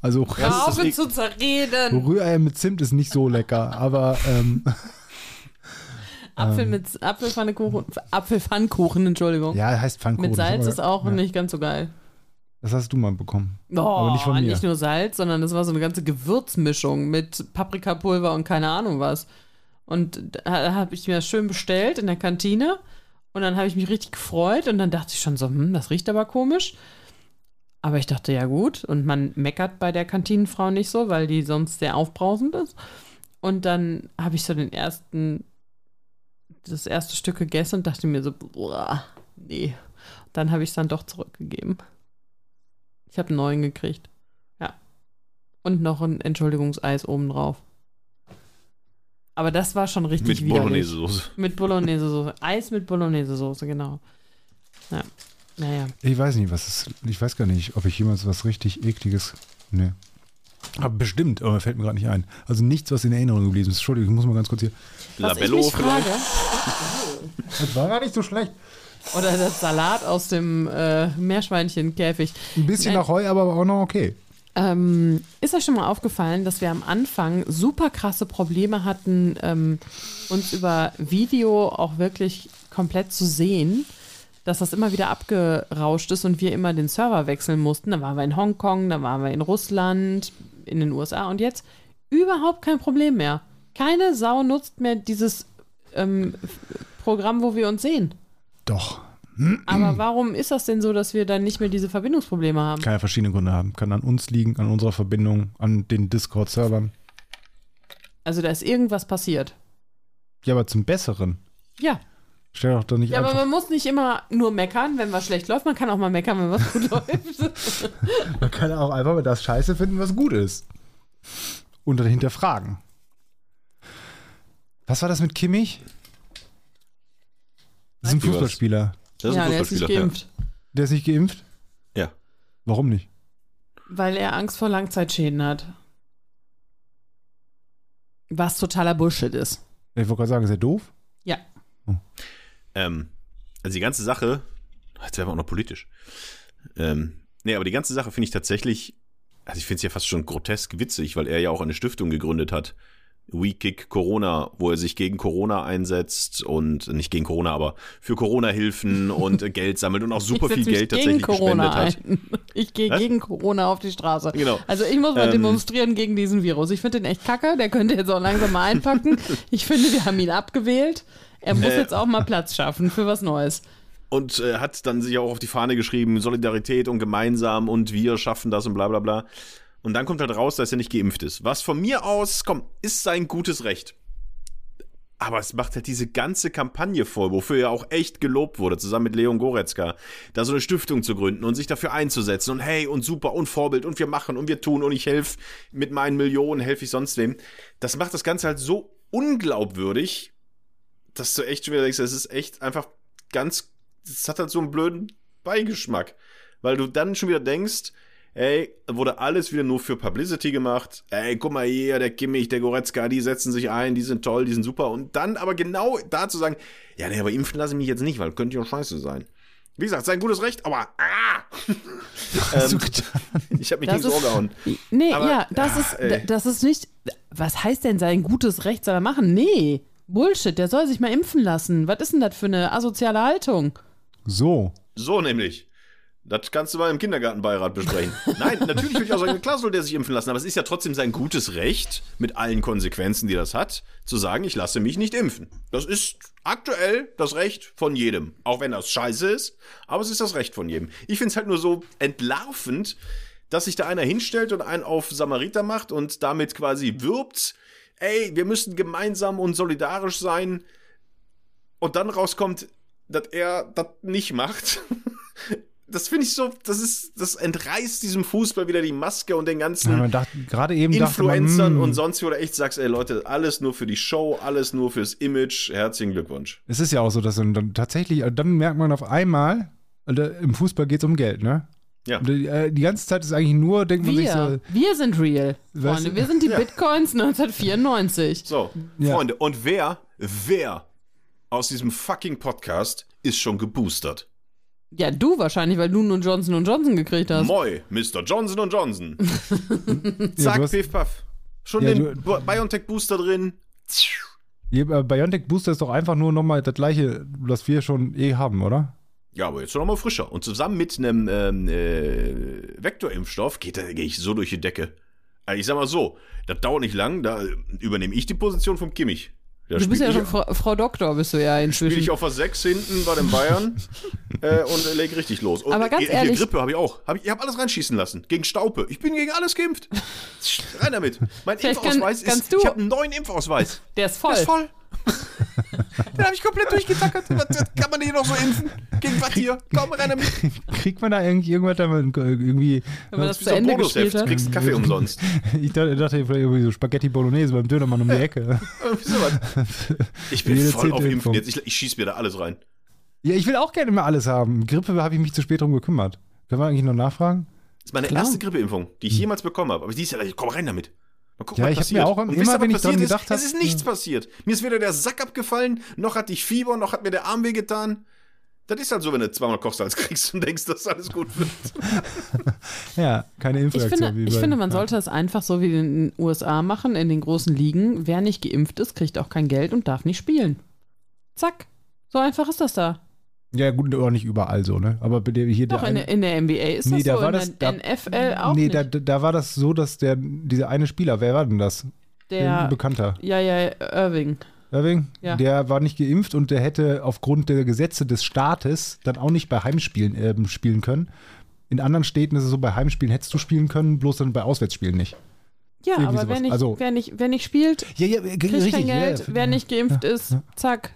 Also, Hör das auf zu zerreden. Rührei mit Zimt ist nicht so lecker, aber ähm, *laughs* Apfel mit Apfelpfannkuchen, Apfelpfannkuchen, Entschuldigung. ja, heißt Pfannkuchen. mit Salz aber- ist auch ja, nicht ganz so geil. Das hast du mal bekommen. Oh, Aber nicht von mir. nicht nur Salz, sondern das war so eine ganze Gewürzmischung mit Paprikapulver und keine Ahnung was. Und da habe ich mir das schön bestellt in der Kantine. Und dann habe ich mich richtig gefreut. Und dann dachte ich schon so, hm, das riecht aber komisch. Aber ich dachte, ja gut. Und man meckert bei der Kantinenfrau nicht so, weil die sonst sehr aufbrausend ist. Und dann habe ich so den ersten, das erste Stück gegessen und dachte mir so, boah, nee. Dann habe ich es dann doch zurückgegeben. Ich habe einen neuen gekriegt. Ja. Und noch ein Entschuldigungseis obendrauf. Aber das war schon richtig Mit widerlich. Bolognese-Soße. Mit Bolognese-Soße. Eis mit Bolognese-Soße, genau. Ja. Naja. Ich weiß nicht, was ist. Ich weiß gar nicht, ob ich jemals was richtig ekliges. Nee. Aber bestimmt, aber fällt mir gerade nicht ein. Also nichts, was in Erinnerung geblieben ist. Entschuldigung, ich muss mal ganz kurz hier. Was ich Labello mich vielleicht. frage, *laughs* Das war gar nicht so schlecht. oder das Salat aus dem äh, Meerschweinchenkäfig. Ein bisschen Nein. nach Heu, aber auch noch okay. Ähm, ist euch schon mal aufgefallen, dass wir am Anfang super krasse Probleme hatten, ähm, uns über Video auch wirklich komplett zu sehen? Dass das immer wieder abgerauscht ist und wir immer den Server wechseln mussten. Da waren wir in Hongkong, da waren wir in Russland, in den USA und jetzt überhaupt kein Problem mehr. Keine Sau nutzt mehr dieses ähm, Programm, wo wir uns sehen. Doch. Aber warum ist das denn so, dass wir dann nicht mehr diese Verbindungsprobleme haben? Kann ja verschiedene Gründe haben. Kann an uns liegen, an unserer Verbindung, an den Discord-Servern. Also da ist irgendwas passiert. Ja, aber zum Besseren. Ja, Stell doch doch nicht Ja, aber einfach. man muss nicht immer nur meckern, wenn was schlecht läuft. Man kann auch mal meckern, wenn was gut *laughs* läuft. Man kann auch einfach mal das Scheiße finden, was gut ist. Und dann hinterfragen. Was war das mit Kimmich? Das ist ein? Fußballspieler. Das ist ja, ein der ist nicht geimpft. Der ist nicht geimpft? Ja. ja. Warum nicht? Weil er Angst vor Langzeitschäden hat. Was totaler Bullshit ist. Ich wollte gerade sagen, ist er doof? Ja. Ähm, also die ganze Sache, jetzt werden wir auch noch politisch. Ähm, nee, aber die ganze Sache finde ich tatsächlich, also ich finde es ja fast schon grotesk witzig, weil er ja auch eine Stiftung gegründet hat. We Kick Corona, wo er sich gegen Corona einsetzt und nicht gegen Corona, aber für Corona-Hilfen *laughs* und Geld sammelt und auch super viel Geld tatsächlich Corona gespendet hat. ein. Ich gehe gegen Corona auf die Straße. Genau. Also ich muss mal Ähm. demonstrieren gegen diesen Virus. Ich finde den echt kacke. Der könnte jetzt auch langsam mal einpacken. *laughs* Ich finde, wir haben ihn abgewählt. Er muss Äh. jetzt auch mal Platz schaffen für was Neues. Und äh, hat dann sich auch auf die Fahne geschrieben, Solidarität und gemeinsam und wir schaffen das und bla bla bla. Und dann kommt halt raus, dass er nicht geimpft ist. Was von mir aus, komm, ist sein gutes Recht. Aber es macht halt diese ganze Kampagne voll, wofür er auch echt gelobt wurde, zusammen mit Leon Goretzka, da so eine Stiftung zu gründen und sich dafür einzusetzen und hey und super und Vorbild und wir machen und wir tun und ich helfe mit meinen Millionen, helfe ich sonst wem. Das macht das Ganze halt so unglaubwürdig, dass du echt schon wieder denkst, es ist echt einfach ganz, es hat halt so einen blöden Beigeschmack. Weil du dann schon wieder denkst, ey, wurde alles wieder nur für Publicity gemacht. Ey, guck mal hier, der Kimmich, der Goretzka, die setzen sich ein, die sind toll, die sind super. Und dann aber genau da zu sagen, ja, nee, aber impfen lasse ich mich jetzt nicht, weil könnte ja scheiße sein. Wie gesagt, sein gutes Recht, aber ah! *laughs* Hast du ähm, getan? ich habe mich Das gegen das Ohr gehauen. Nee, Aber- ja, das Ah, ist, ey. das ist nicht. Was heißt denn sein gutes Recht soll er machen? Nee, Bullshit, der soll sich mal impfen lassen. Was ist denn das für eine asoziale Haltung? So. So nämlich. Das kannst du mal im Kindergartenbeirat besprechen. *laughs* Nein, natürlich würde ich auch sagen, klar soll der sich impfen lassen, aber es ist ja trotzdem sein gutes Recht, mit allen Konsequenzen, die das hat, zu sagen, ich lasse mich nicht impfen. Das ist aktuell das Recht von jedem. Auch wenn das scheiße ist, aber es ist das Recht von jedem. Ich finde es halt nur so entlarvend, dass sich da einer hinstellt und einen auf Samariter macht und damit quasi wirbt, ey, wir müssen gemeinsam und solidarisch sein. Und dann rauskommt, dass er das nicht macht. *laughs* Das finde ich so, das ist, das entreißt diesem Fußball wieder die Maske und den ganzen Ja, man dachte, gerade eben Influencern man, hm, und sonst, wo du echt sagst, ey Leute, alles nur für die Show, alles nur fürs Image. Herzlichen Glückwunsch. Es ist ja auch so, dass dann, tatsächlich, äh, dann merkt man auf einmal, äh, im Fußball geht es um Geld, ne? Ja. Und, äh, Die ganze Zeit ist eigentlich nur, denkt man sich so, Wir, wir sind real. Weißt Freunde, wir sind die Ja. Bitcoins 1994. So, Ja. Freunde, und wer, wer aus diesem fucking Podcast ist schon geboostert? Ja, du wahrscheinlich, weil du nur Johnson Johnson gekriegt hast. Moi, Mr. Johnson Johnson. *laughs* Ja, Zack, du hast- piff, paff. Schon Ja, den Bo- BioNTech-Booster drin. Je- äh, BioNTech Booster ist doch einfach nur nochmal das gleiche, was wir schon eh haben, oder? Ja, aber jetzt noch mal frischer. Und zusammen mit einem ähm, äh, Vektorimpfstoff geht da gehe ich so durch die Decke. Also ich sag mal so, das dauert nicht lang, da übernehme ich die Position vom Kimmich. Da Du bist ja schon Frau, Frau Doktor, bist du ja inzwischen. ich auf der 6 hinten bei den Bayern *laughs* äh, und leg richtig los. Und Aber ganz hier ehrlich- Grippe habe ich auch. Hab ich ich habe alles reinschießen lassen. Gegen Staupe. Ich bin gegen alles geimpft. *laughs* Rein damit. Mein Vielleicht kann- Impfausweis kannst ist. du- Ich habe einen neuen Impfausweis. Der ist voll. Der ist voll. Den habe ich komplett durchgetackert. Kann man hier noch so impfen? Gegen was hier? Komm, rein damit. Kriegt man da eigentlich irgendwas damit, irgendwie, Wenn man das zu Ende gespielt hat. Kriegst einen Kaffee umsonst. ich dachte, dachte vielleicht irgendwie so Spaghetti Bolognese beim Dönermann um die Ecke. *laughs* Irgendwie sowas. *laughs* Ich bin voll auf Impfen Impfung. jetzt. Ich, ich schieß mir da alles rein. Ja, ich will auch gerne immer alles haben. Grippe habe ich mich zu spät drum gekümmert. Können wir eigentlich noch nachfragen? Das ist meine Klar. erste Grippeimpfung, die ich jemals bekommen habe. Aber die ist ja, komm rein damit. Mal gucken, Ja, was ich hab passiert. mir auch Und immer, wenn ich ist? gedacht hab- Es ist nichts passiert. Mir ist weder der Sack abgefallen, noch hatte ich Fieber, noch hat mir der Arm wehgetan. Das ist halt so, wenn du zweimal Kochsalz kriegst und denkst, dass alles gut wird. *laughs* Ja, keine Ich Impfreaktion. finde, wie ich bei- finde, man ja. sollte es einfach so wie in den USA machen, in den großen Ligen. Wer nicht geimpft ist, kriegt auch kein Geld und darf nicht spielen. Zack. So einfach ist das da. Ja, gut, auch nicht überall so, ne? Aber hier Doch, der in, eine- der- in der NBA ist das Nee, da so, war in das- der da- NFL auch nee, nicht. da, da war das so, dass der, dieser eine Spieler, wer war denn das? Ein der, Bekannter. ja, ja, Irving. Irving, Ja. der war nicht geimpft und der hätte aufgrund der Gesetze des Staates dann auch nicht bei Heimspielen ähm, spielen können. In anderen Städten ist es so, bei Heimspielen hättest du spielen können, bloß dann bei Auswärtsspielen nicht. Ja, Irgendwie aber sowas. wer nicht, Also- wer, nicht, wer nicht spielt, Ja, ja, kriegt kein Geld. wer nicht geimpft ist, zack.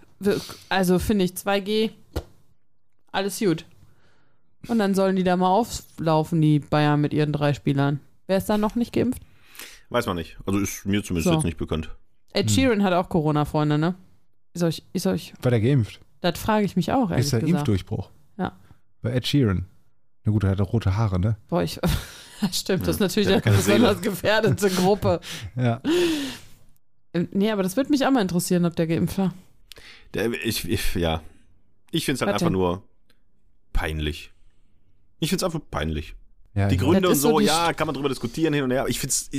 also finde ich 2G, alles gut. Und dann sollen die da mal auflaufen, die Bayern mit ihren drei Spielern. Wer ist da noch nicht geimpft? Weiß man nicht. Also ist mir zumindest So. jetzt nicht bekannt. Ed Sheeran hat auch Corona, Freunde, ne? Ist euch, ist euch, War der geimpft? das frage ich mich auch, ehrlich Ist der gesagt. Impfdurchbruch? Ja. Bei Ed Sheeran. Na gut, er hat auch rote Haare, ne? Boah, ich, *laughs* stimmt, das ist natürlich der eine besonders gefährdete Gruppe. *laughs* Ja. Ähm, Nee, aber das würde mich auch mal interessieren, ob der geimpft war. Der, ich, ich, ja. Ich finde es halt Was einfach denn? nur peinlich. Ich finde es einfach peinlich. ja Die Gründe Das und so so, die ja, kann man drüber diskutieren hin und her. Aber ich finde es,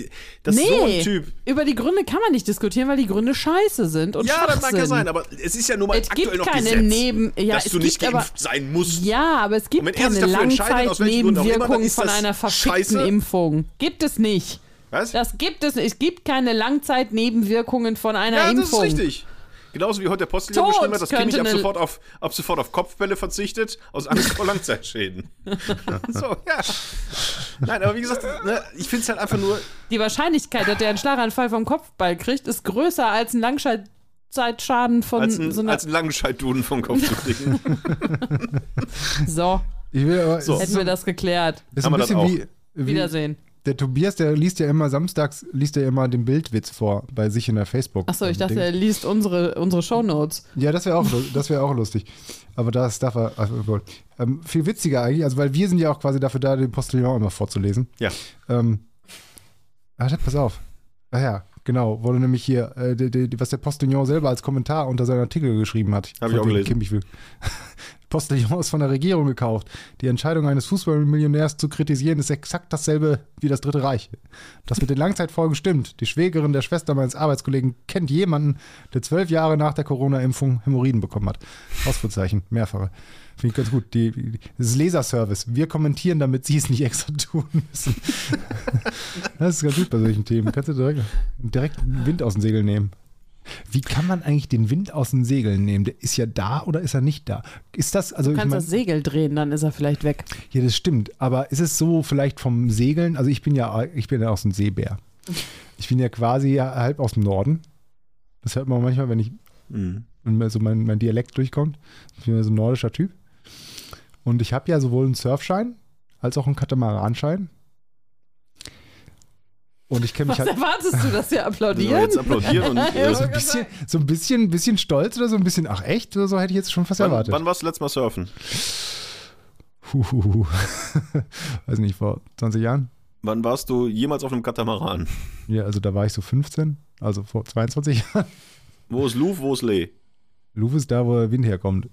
das ist so Nee. ein Typ. Über die Gründe kann man nicht diskutieren, weil die Gründe scheiße sind und Ja, das mag ja sein, aber es ist ja nun mal Es aktuell gibt noch keine Gesetz, Neben... Ja, dass es du nicht gibt aber... geimpft sein musst. Ja, aber es gibt keine Langzeitnebenwirkungen von das einer verfickten. Impfung. Gibt es nicht. Was? Das gibt es nicht. Es gibt keine Langzeitnebenwirkungen von einer ja, das Impfung. ist richtig. Genauso wie heute der Postillon Tot geschrieben hat, dass Kimmich ab sofort, auf, ab sofort auf Kopfbälle verzichtet, aus Angst vor Langzeitschäden. *laughs* so, ja. Nein, aber wie gesagt, ne, ich finde es halt einfach nur, Die Wahrscheinlichkeit, dass der einen Schlaganfall vom Kopfball kriegt, ist größer als ein Langzeitschaden von als ein, so einer... als ein Langenscheidduden vom Kopf zu kriegen. *laughs* so, Ich will aber, So. hätten wir das geklärt. ist Haben ein wir das bisschen auch. wie, wie Wiedersehen. Der Tobias, der liest ja immer samstags, liest er immer den Bildwitz vor bei sich in der Facebook. Achso, ich dachte, Ding. er liest unsere, unsere Shownotes. Ja, das wäre auch, das wäre auch lustig. Aber das darf er. ach, wohl. Ähm, viel witziger eigentlich, also weil wir sind ja auch quasi dafür da, den Postillon immer vorzulesen. Ja. Ähm, warte, pass auf. Ah ja, genau, wurde nämlich hier, äh, die, die, was der Postillon selber als Kommentar unter seinen Artikel geschrieben hat. Hab ich auch gelesen. Kimmich will. Postillon ist von der Regierung gekauft. Die Entscheidung eines Fußballmillionärs zu kritisieren ist exakt dasselbe wie das Dritte Reich. Das mit den Langzeitfolgen stimmt. Die Schwägerin der Schwester meines Arbeitskollegen kennt jemanden, der zwölf Jahre nach der Corona-Impfung Hämorrhoiden bekommen hat. Ausrufezeichen, mehrfache. Finde ich ganz gut. Die, die, das ist Leserservice. Wir kommentieren, damit sie es nicht extra tun müssen. *laughs* das ist ganz gut bei solchen Themen. Kannst du direkt, direkt Wind aus dem Segel nehmen. Wie kann man eigentlich den Wind aus den Segeln nehmen? Der ist ja da oder ist er nicht da? Ist das, also Du ich kannst mein, das Segel drehen, dann ist er vielleicht weg. ja, das stimmt. Aber ist es so vielleicht vom Segeln? Also ich bin ja, ich bin ja aus dem Seebär. Ich bin ja quasi halb aus dem Norden. Das hört man manchmal, wenn ich, Mhm. wenn so mein, mein Dialekt durchkommt. Ich bin ja so ein nordischer Typ. Und ich habe ja sowohl einen Surfschein als auch einen Katamaranschein. Und ich kenne mich Was halt erwartest du, dass wir Ja, applaudieren? jetzt applaudieren und. *laughs* Ja, Äh, so ein bisschen, so ein bisschen, bisschen stolz oder so ein bisschen, ach echt, oder so hätte ich jetzt schon fast wann, erwartet. wann warst du letztes Mal surfen? Huhuhu. *laughs* Weiß nicht, vor 20 Jahren? Wann warst du jemals auf einem Katamaran? Ja, also da war ich so 15, also vor 22 *laughs* Jahren. Wo ist Louvre, wo ist Lee? Louvre ist da, wo der Wind herkommt.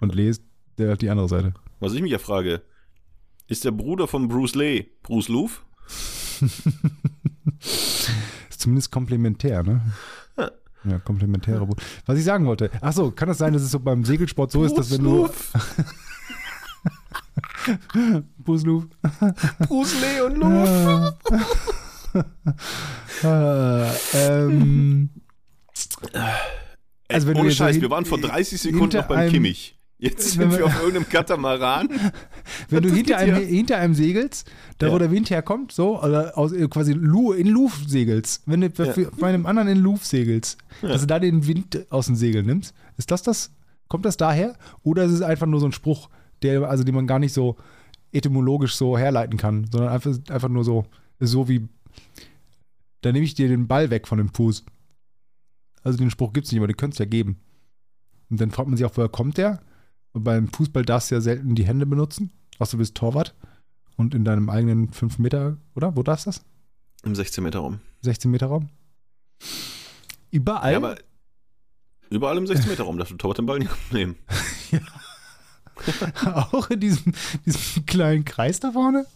Und Lee ist der, die andere Seite. Was ich mich ja frage, ist der Bruder von Bruce Lee Bruce Louvre? *laughs* Ist zumindest komplementär, ne? Ja. Ja, komplementäre Bruder. Was ich sagen wollte. Ach so, kann es sein, dass es so beim Segelsport so ist, dass wenn du Bruce *laughs* Louvre. Bruce Lee und Louvre. *laughs* Ah, ähm, also wenn Ohne so Scheiß, hin- wir waren vor 30 Sekunden noch beim einem- Kimmich. Jetzt Wenn sind wir auf irgendeinem Katamaran. *laughs* Wenn du hinter einem, hinter einem segelst, da Ja. wo der Wind herkommt, so, oder aus, äh, quasi in Luft segelst, wenn du Ja. bei einem anderen in Luft segelst, Ja. dass du da den Wind aus dem Segel nimmst, ist das das? Kommt das daher? Oder ist es einfach nur so ein Spruch, der, also den man gar nicht so etymologisch so herleiten kann, sondern einfach, einfach nur so, so wie, da nehme ich dir den Ball weg von dem Fuß. Also den Spruch gibt es nicht, aber den könntest du ja geben. Und dann fragt man sich auch, woher kommt der? Und beim Fußball darfst du ja selten die Hände benutzen, außer du bist Torwart. Und in deinem eigenen 5 Meter, oder? Wo darfst du das? Im 16 Meter Raum. 16 Meter Raum? Überall? Ja, aber überall im 16 Meter Raum darfst du Torwart den Ball nicht nehmen. *laughs* *laughs* auch in diesem, diesem kleinen Kreis da vorne?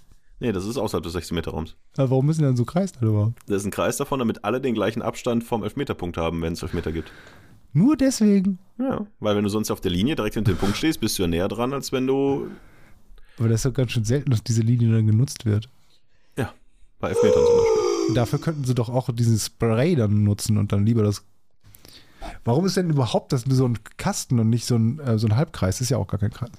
Nee, das ist außerhalb des 16 Meter Raums. Aber warum müssen denn so Kreis da überhaupt? Da ist ein Kreis davon, damit alle den gleichen Abstand vom Elfmeterpunkt haben, wenn es Elfmeter gibt. Nur deswegen. Ja, weil wenn du sonst auf der Linie direkt hinter dem Punkt stehst, bist du ja näher dran, als wenn du Aber das ist doch ganz schön selten, dass diese Linie dann genutzt wird. bei Elfmetern zum Beispiel. Dafür könnten sie doch auch diesen Spray dann nutzen und dann lieber das. Warum ist denn überhaupt das so ein Kasten und nicht so ein, äh, so ein Halbkreis? Das ist ja auch gar kein Kreis.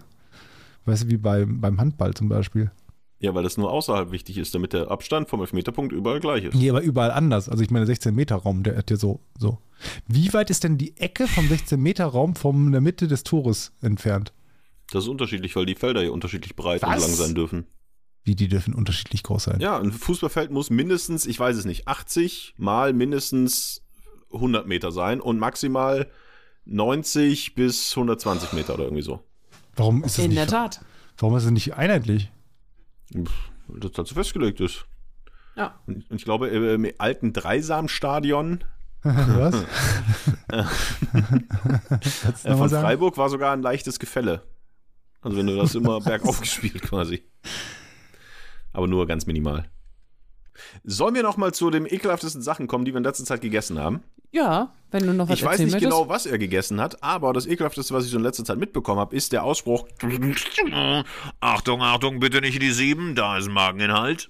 Weißt du, wie bei, beim Handball zum Beispiel. Ja, weil das nur außerhalb wichtig ist, damit der Abstand vom Elfmeterpunkt überall gleich ist. Nee, aber überall anders. Also ich meine, 16-Meter-Raum, der hat ja so, so. Wie weit ist denn die Ecke vom 16-Meter-Raum von der Mitte des Tores entfernt? Das ist unterschiedlich, weil die Felder hier unterschiedlich breit und Was? lang sein dürfen. Wie, die dürfen unterschiedlich groß sein. Ja, ein Fußballfeld muss mindestens, ich weiß es nicht, 80 mal mindestens 100 Meter sein und maximal 90 bis 120 Meter oder irgendwie so. Warum ist das In nicht, der Tat. warum ist das nicht einheitlich? Das dazu festgelegt ist. Ja. Und und ich glaube, im alten Dreisamstadion *laughs* Was? *laughs* Äh, von? Freiburg war sogar ein leichtes Gefälle. Also wenn du das immer *laughs* bergauf gespielt quasi. Aber nur ganz minimal. Sollen wir noch mal zu den ekelhaftesten Sachen kommen, die wir in letzter Zeit gegessen haben? Ja, wenn du noch was Ich weiß nicht möchtest. genau, was er gegessen hat, aber das ekelhafteste, was ich so in letzter Zeit mitbekommen habe, ist der Ausspruch: *laughs* Achtung, Achtung, bitte nicht in die Sieben, da ist Mageninhalt.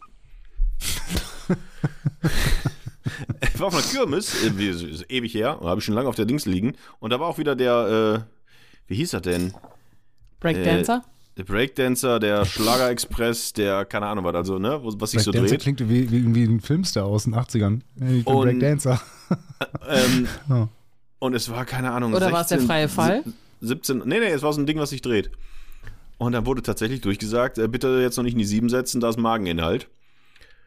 ich *laughs* war auf einer Kirmes, äh, wie- ist ewig her, habe ich schon lange auf der Dings liegen, und da war auch wieder der, äh, wie hieß er denn? Breakdancer? Der Breakdancer, der Schlager-Express, der, keine Ahnung was, also, ne, was sich so Breakdancer dreht. klingt wie, wie irgendwie ein Filmstar aus den 80ern. Ich bin Und- Breakdancer. Ähm, *laughs* Ja. Und es war, keine Ahnung, Oder war es der freie Fall? 17, nee, nee, es war so ein Ding, was sich dreht. Und dann wurde tatsächlich durchgesagt, äh, bitte jetzt noch nicht in die 7 setzen, da ist Mageninhalt.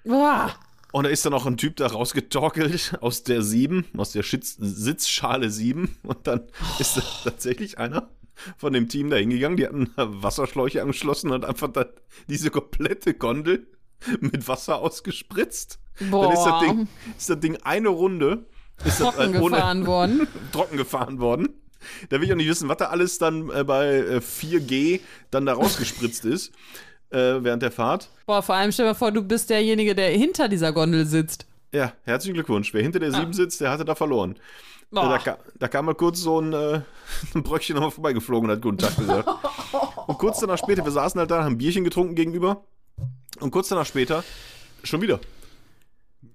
Uah. Und da ist dann auch ein Typ da rausgetorkelt *laughs* aus der 7, aus der Schitz Sitzschale 7. Und dann ist da tatsächlich einer von dem Team da hingegangen, die hatten Wasserschläuche angeschlossen und einfach dann diese komplette Gondel mit Wasser ausgespritzt. Boah. Dann ist das Ding, ist das Ding eine Runde ist das, Trocken äh, ohne- gefahren worden. *laughs* trocken gefahren worden. Da will ich auch nicht wissen, was da alles dann äh, bei äh, 4G dann da rausgespritzt ist äh, während der Fahrt. Boah, vor allem stell dir mal vor, du bist derjenige, der hinter dieser Gondel sitzt. Ja, herzlichen Glückwunsch. Wer hinter der 7 sitzt, der hatte da verloren. Da, da kam mal kurz so ein, äh, *laughs* ein Bröckchen nochmal vorbeigeflogen und hat guten Tag gesagt. und kurz danach später, wir saßen halt da, haben ein Bierchen getrunken gegenüber. Und kurz danach später, schon wieder.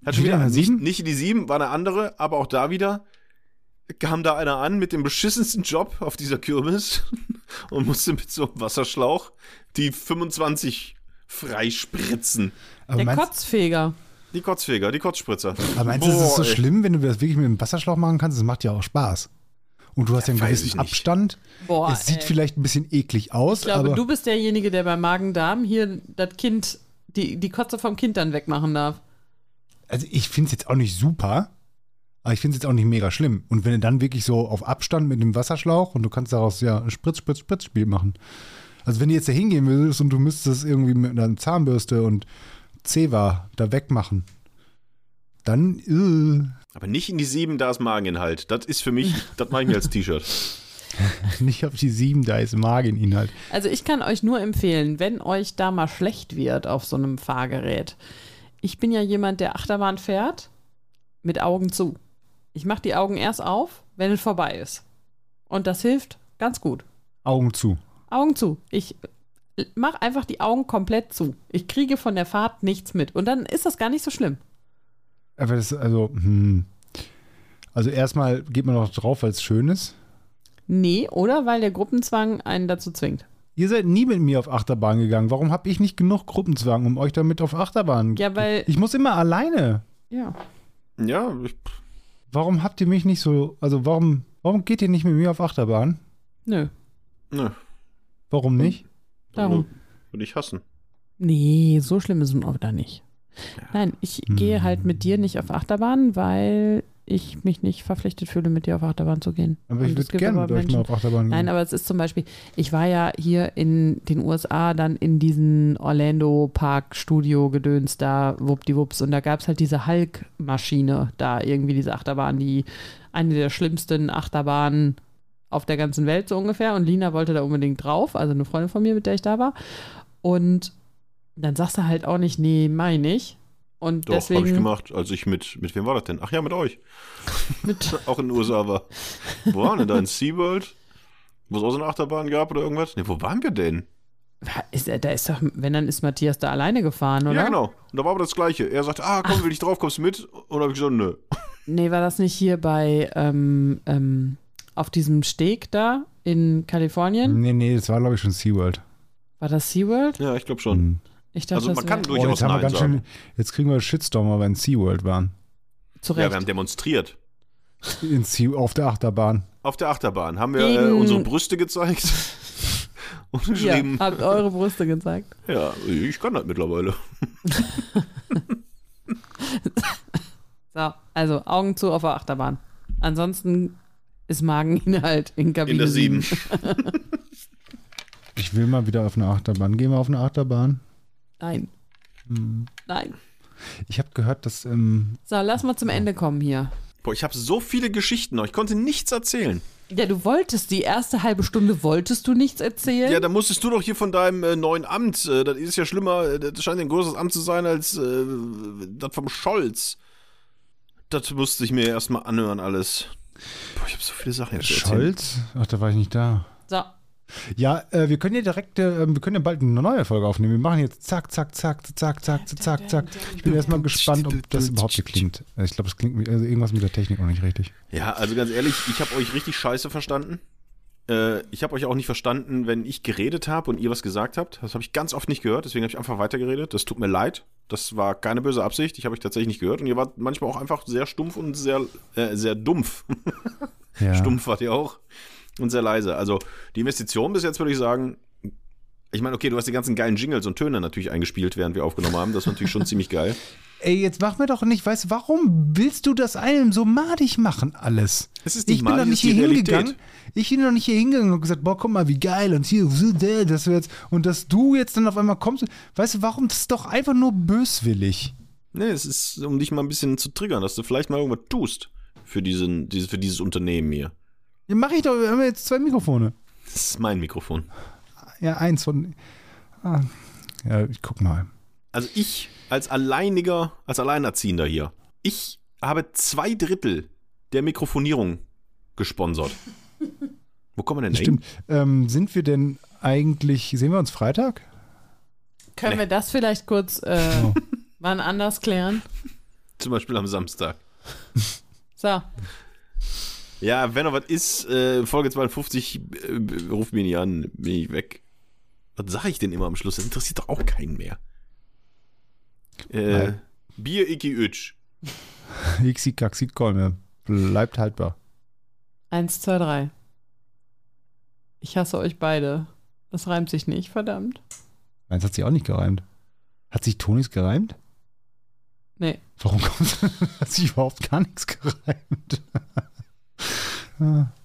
Hat schon Wieder wieder, nicht, Sieben? nicht die 7, war eine andere, aber auch da wieder kam da einer an mit dem beschissensten Job auf dieser Kirmes *laughs* und musste mit so einem Wasserschlauch die 25 freispritzen. Aber Der meinst, Kotzfeger. Die Kotzfeger, die Kotzspritzer. aber meinst du, es ist so ey. schlimm, wenn du das wirklich mit dem Wasserschlauch machen kannst? Das macht ja auch Spaß. Und du hast ja, einen gewissen. Abstand. Boah, es sieht ey. vielleicht ein bisschen eklig aus, Ich glaube, aber du bist derjenige, der beim Magen-Darm hier das Kind, die, die Kotze vom Kind dann wegmachen darf. also ich finde es jetzt auch nicht super, aber ich finde es jetzt auch nicht mega schlimm. Und wenn du dann wirklich so auf Abstand mit dem Wasserschlauch und du kannst daraus ja ein Spritz, Spritz, Spritz-Spiel machen. Also wenn du jetzt da hingehen würdest und du müsstest das irgendwie mit einer Zahnbürste und Zewa da wegmachen, dann äh, Aber nicht in die 7, da ist Mageninhalt. Das ist für mich, *laughs* das mache ich mir als T-Shirt. *laughs* nicht auf die sieben, da ist Mageninhalt. Also ich kann euch nur empfehlen, wenn euch da mal schlecht wird auf so einem Fahrgerät. Ich bin ja jemand, der Achterbahn fährt mit Augen zu. Ich mache die Augen erst auf, wenn es vorbei ist. Und das hilft ganz gut. Augen zu. Augen zu. Ich mache einfach die Augen komplett zu. Ich kriege von der Fahrt nichts mit. Und dann ist das gar nicht so schlimm. Aber das, also, hm. Also erstmal geht man noch drauf, weil es schön ist. Nee, oder weil der Gruppenzwang einen dazu zwingt. Ihr seid nie mit mir auf Achterbahn gegangen. Warum habe ich nicht genug Gruppenzwang, um euch damit auf Achterbahn? Ja, weil. Ich muss immer alleine. Ja. Ja, ich, Warum habt ihr mich nicht so, also warum, warum geht ihr nicht mit mir auf Achterbahn? Nö. ne, Warum nicht? Darum. würde ich hassen. Nee, so schlimm ist es auch da nicht. Nein, ich Hm. gehe halt mit dir nicht auf Achterbahn, weil ich mich nicht verpflichtet fühle, mit dir auf Achterbahn zu gehen. Aber Und ich würde gerne mit euch mal auf Achterbahn gehen. Nein, aber es ist zum Beispiel, ich war ja hier in den USA dann in diesen Orlando Park Studio Gedöns da, wuppdiwupps, und da gab es halt diese Hulk-Maschine da, irgendwie diese Achterbahn, die eine der schlimmsten Achterbahnen auf der ganzen Welt so ungefähr. Und Lina wollte da unbedingt drauf, also eine Freundin von mir, mit der ich da war. Und dann sagst du halt auch nicht, nee, meine ich. Und Doch, habe ich deswegen gemacht, als ich mit, mit wem war das denn? Ach ja, mit euch. *laughs* mit, *laughs* Auch in den USA war. Wo waren wir da? In SeaWorld? Wo es auch so eine Achterbahn gab oder irgendwas? Ne, wo waren wir denn? ist, da ist doch, wenn dann ist Matthias da alleine gefahren, oder? Ja, genau. Und da war aber das Gleiche. Er sagt, ah, komm, will ich drauf, kommst du mit? Und habe ich gesagt, nö. Nee, war das nicht hier bei, ähm, ähm, auf diesem Steg da in Kalifornien? Nee, nee, das war glaube ich schon SeaWorld. War das SeaWorld? Ja, ich glaube schon. Hm. Ich dachte, Also man das kann wär- durch- Oh, Durchaus jetzt, haben wir ganz sagen. schön, jetzt kriegen wir Shitstorm, weil wir in SeaWorld waren. zu Ja, Recht. wir haben demonstriert. In sea, auf der Achterbahn. Auf der Achterbahn haben wir äh, unsere Brüste gezeigt. *laughs* Und geschrieben, habt eure Brüste gezeigt. ja, ich kann das mittlerweile. *laughs* So, also Augen zu auf der Achterbahn. Ansonsten ist Mageninhalt in Kabine In der 7. 7. *laughs* Ich will mal wieder auf eine Achterbahn. Gehen wir auf eine Achterbahn? Nein. Hm. Nein. Ich habe gehört, dass ähm, So, lass mal zum Ende kommen hier. Boah, ich habe so viele Geschichten noch. Ich konnte nichts erzählen. Ja, du wolltest die erste halbe Stunde, wolltest du nichts erzählen? Ja, da musstest du doch hier von deinem äh, neuen Amt. Äh, das ist ja schlimmer. äh, Das scheint ein größeres Amt zu sein als äh, das vom Scholz. Das musste ich mir erstmal anhören, alles. Boah, ich habe so viele Sachen jetzt. Scholz. Ach, da war ich nicht da. So, Ja, äh, wir können ja direkt, äh, wir können ja bald eine neue Folge aufnehmen. Wir machen jetzt zack, zack, zack, zack, zack, zack, zack. Ich bin erstmal gespannt, ob das überhaupt hier klingt. Ich glaube, es klingt also irgendwas mit der Technik noch nicht richtig. Ja, also ganz ehrlich, ich habe euch richtig scheiße verstanden. Äh, ich habe euch auch nicht verstanden, wenn ich geredet habe und ihr was gesagt habt. Das habe ich ganz oft nicht gehört, deswegen habe ich einfach weitergeredet. Das tut mir leid. Das war keine böse Absicht. Ich habe euch tatsächlich nicht gehört und ihr wart manchmal auch einfach sehr stumpf und sehr, äh, sehr dumpf. Ja. *laughs* Stumpf wart ihr auch und sehr leise. Also die Investition bis jetzt würde ich sagen, ich meine, okay, du hast die ganzen geilen Jingles und Töne natürlich eingespielt, während wir aufgenommen haben. Das war natürlich schon ziemlich geil. *laughs* Ey, jetzt mach mir doch nicht, weißt du, warum willst du das einem so madig machen, alles? Es ist nicht ich bin doch nicht ist hier hingegangen. Ich bin doch nicht hier hingegangen und gesagt, boah, guck mal, wie geil und hier, das jetzt, und dass du jetzt dann auf einmal kommst, weißt du, warum? Das ist doch einfach nur böswillig. Nee, es ist, um dich mal ein bisschen zu triggern, dass du vielleicht mal irgendwas tust für, diesen, diese, für dieses Unternehmen hier. Ja, mach ich doch, wir haben jetzt zwei Mikrofone. Das ist mein Mikrofon. Ja, eins von. Ah, ja, ich guck mal. Also ich als alleiniger, als Alleinerziehender hier, ich habe zwei Drittel der Mikrofonierung gesponsert. Wo kommen wir denn hin? Stimmt. Ähm, sind wir denn eigentlich, sehen wir uns Freitag? können Nee. wir das vielleicht kurz äh, Oh. *laughs* wann anders klären? Zum Beispiel am Samstag. *laughs* So, Ja, wenn noch was ist, äh, Folge 52, äh, ruft mich nicht an, bin ich weg. Was sage ich denn immer am Schluss? Das interessiert doch auch keinen mehr. Äh. Bier, Iki, Ütsch. *laughs* Ixi, Kaxi, Kolme. Bleibt haltbar. eins, zwei, drei. Ich hasse euch beide. Das reimt sich nicht, verdammt. Meins hat sich auch nicht gereimt. Hat sich Tonis gereimt? Nee. Warum kommt *laughs* hat sich überhaupt gar nichts gereimt? *laughs*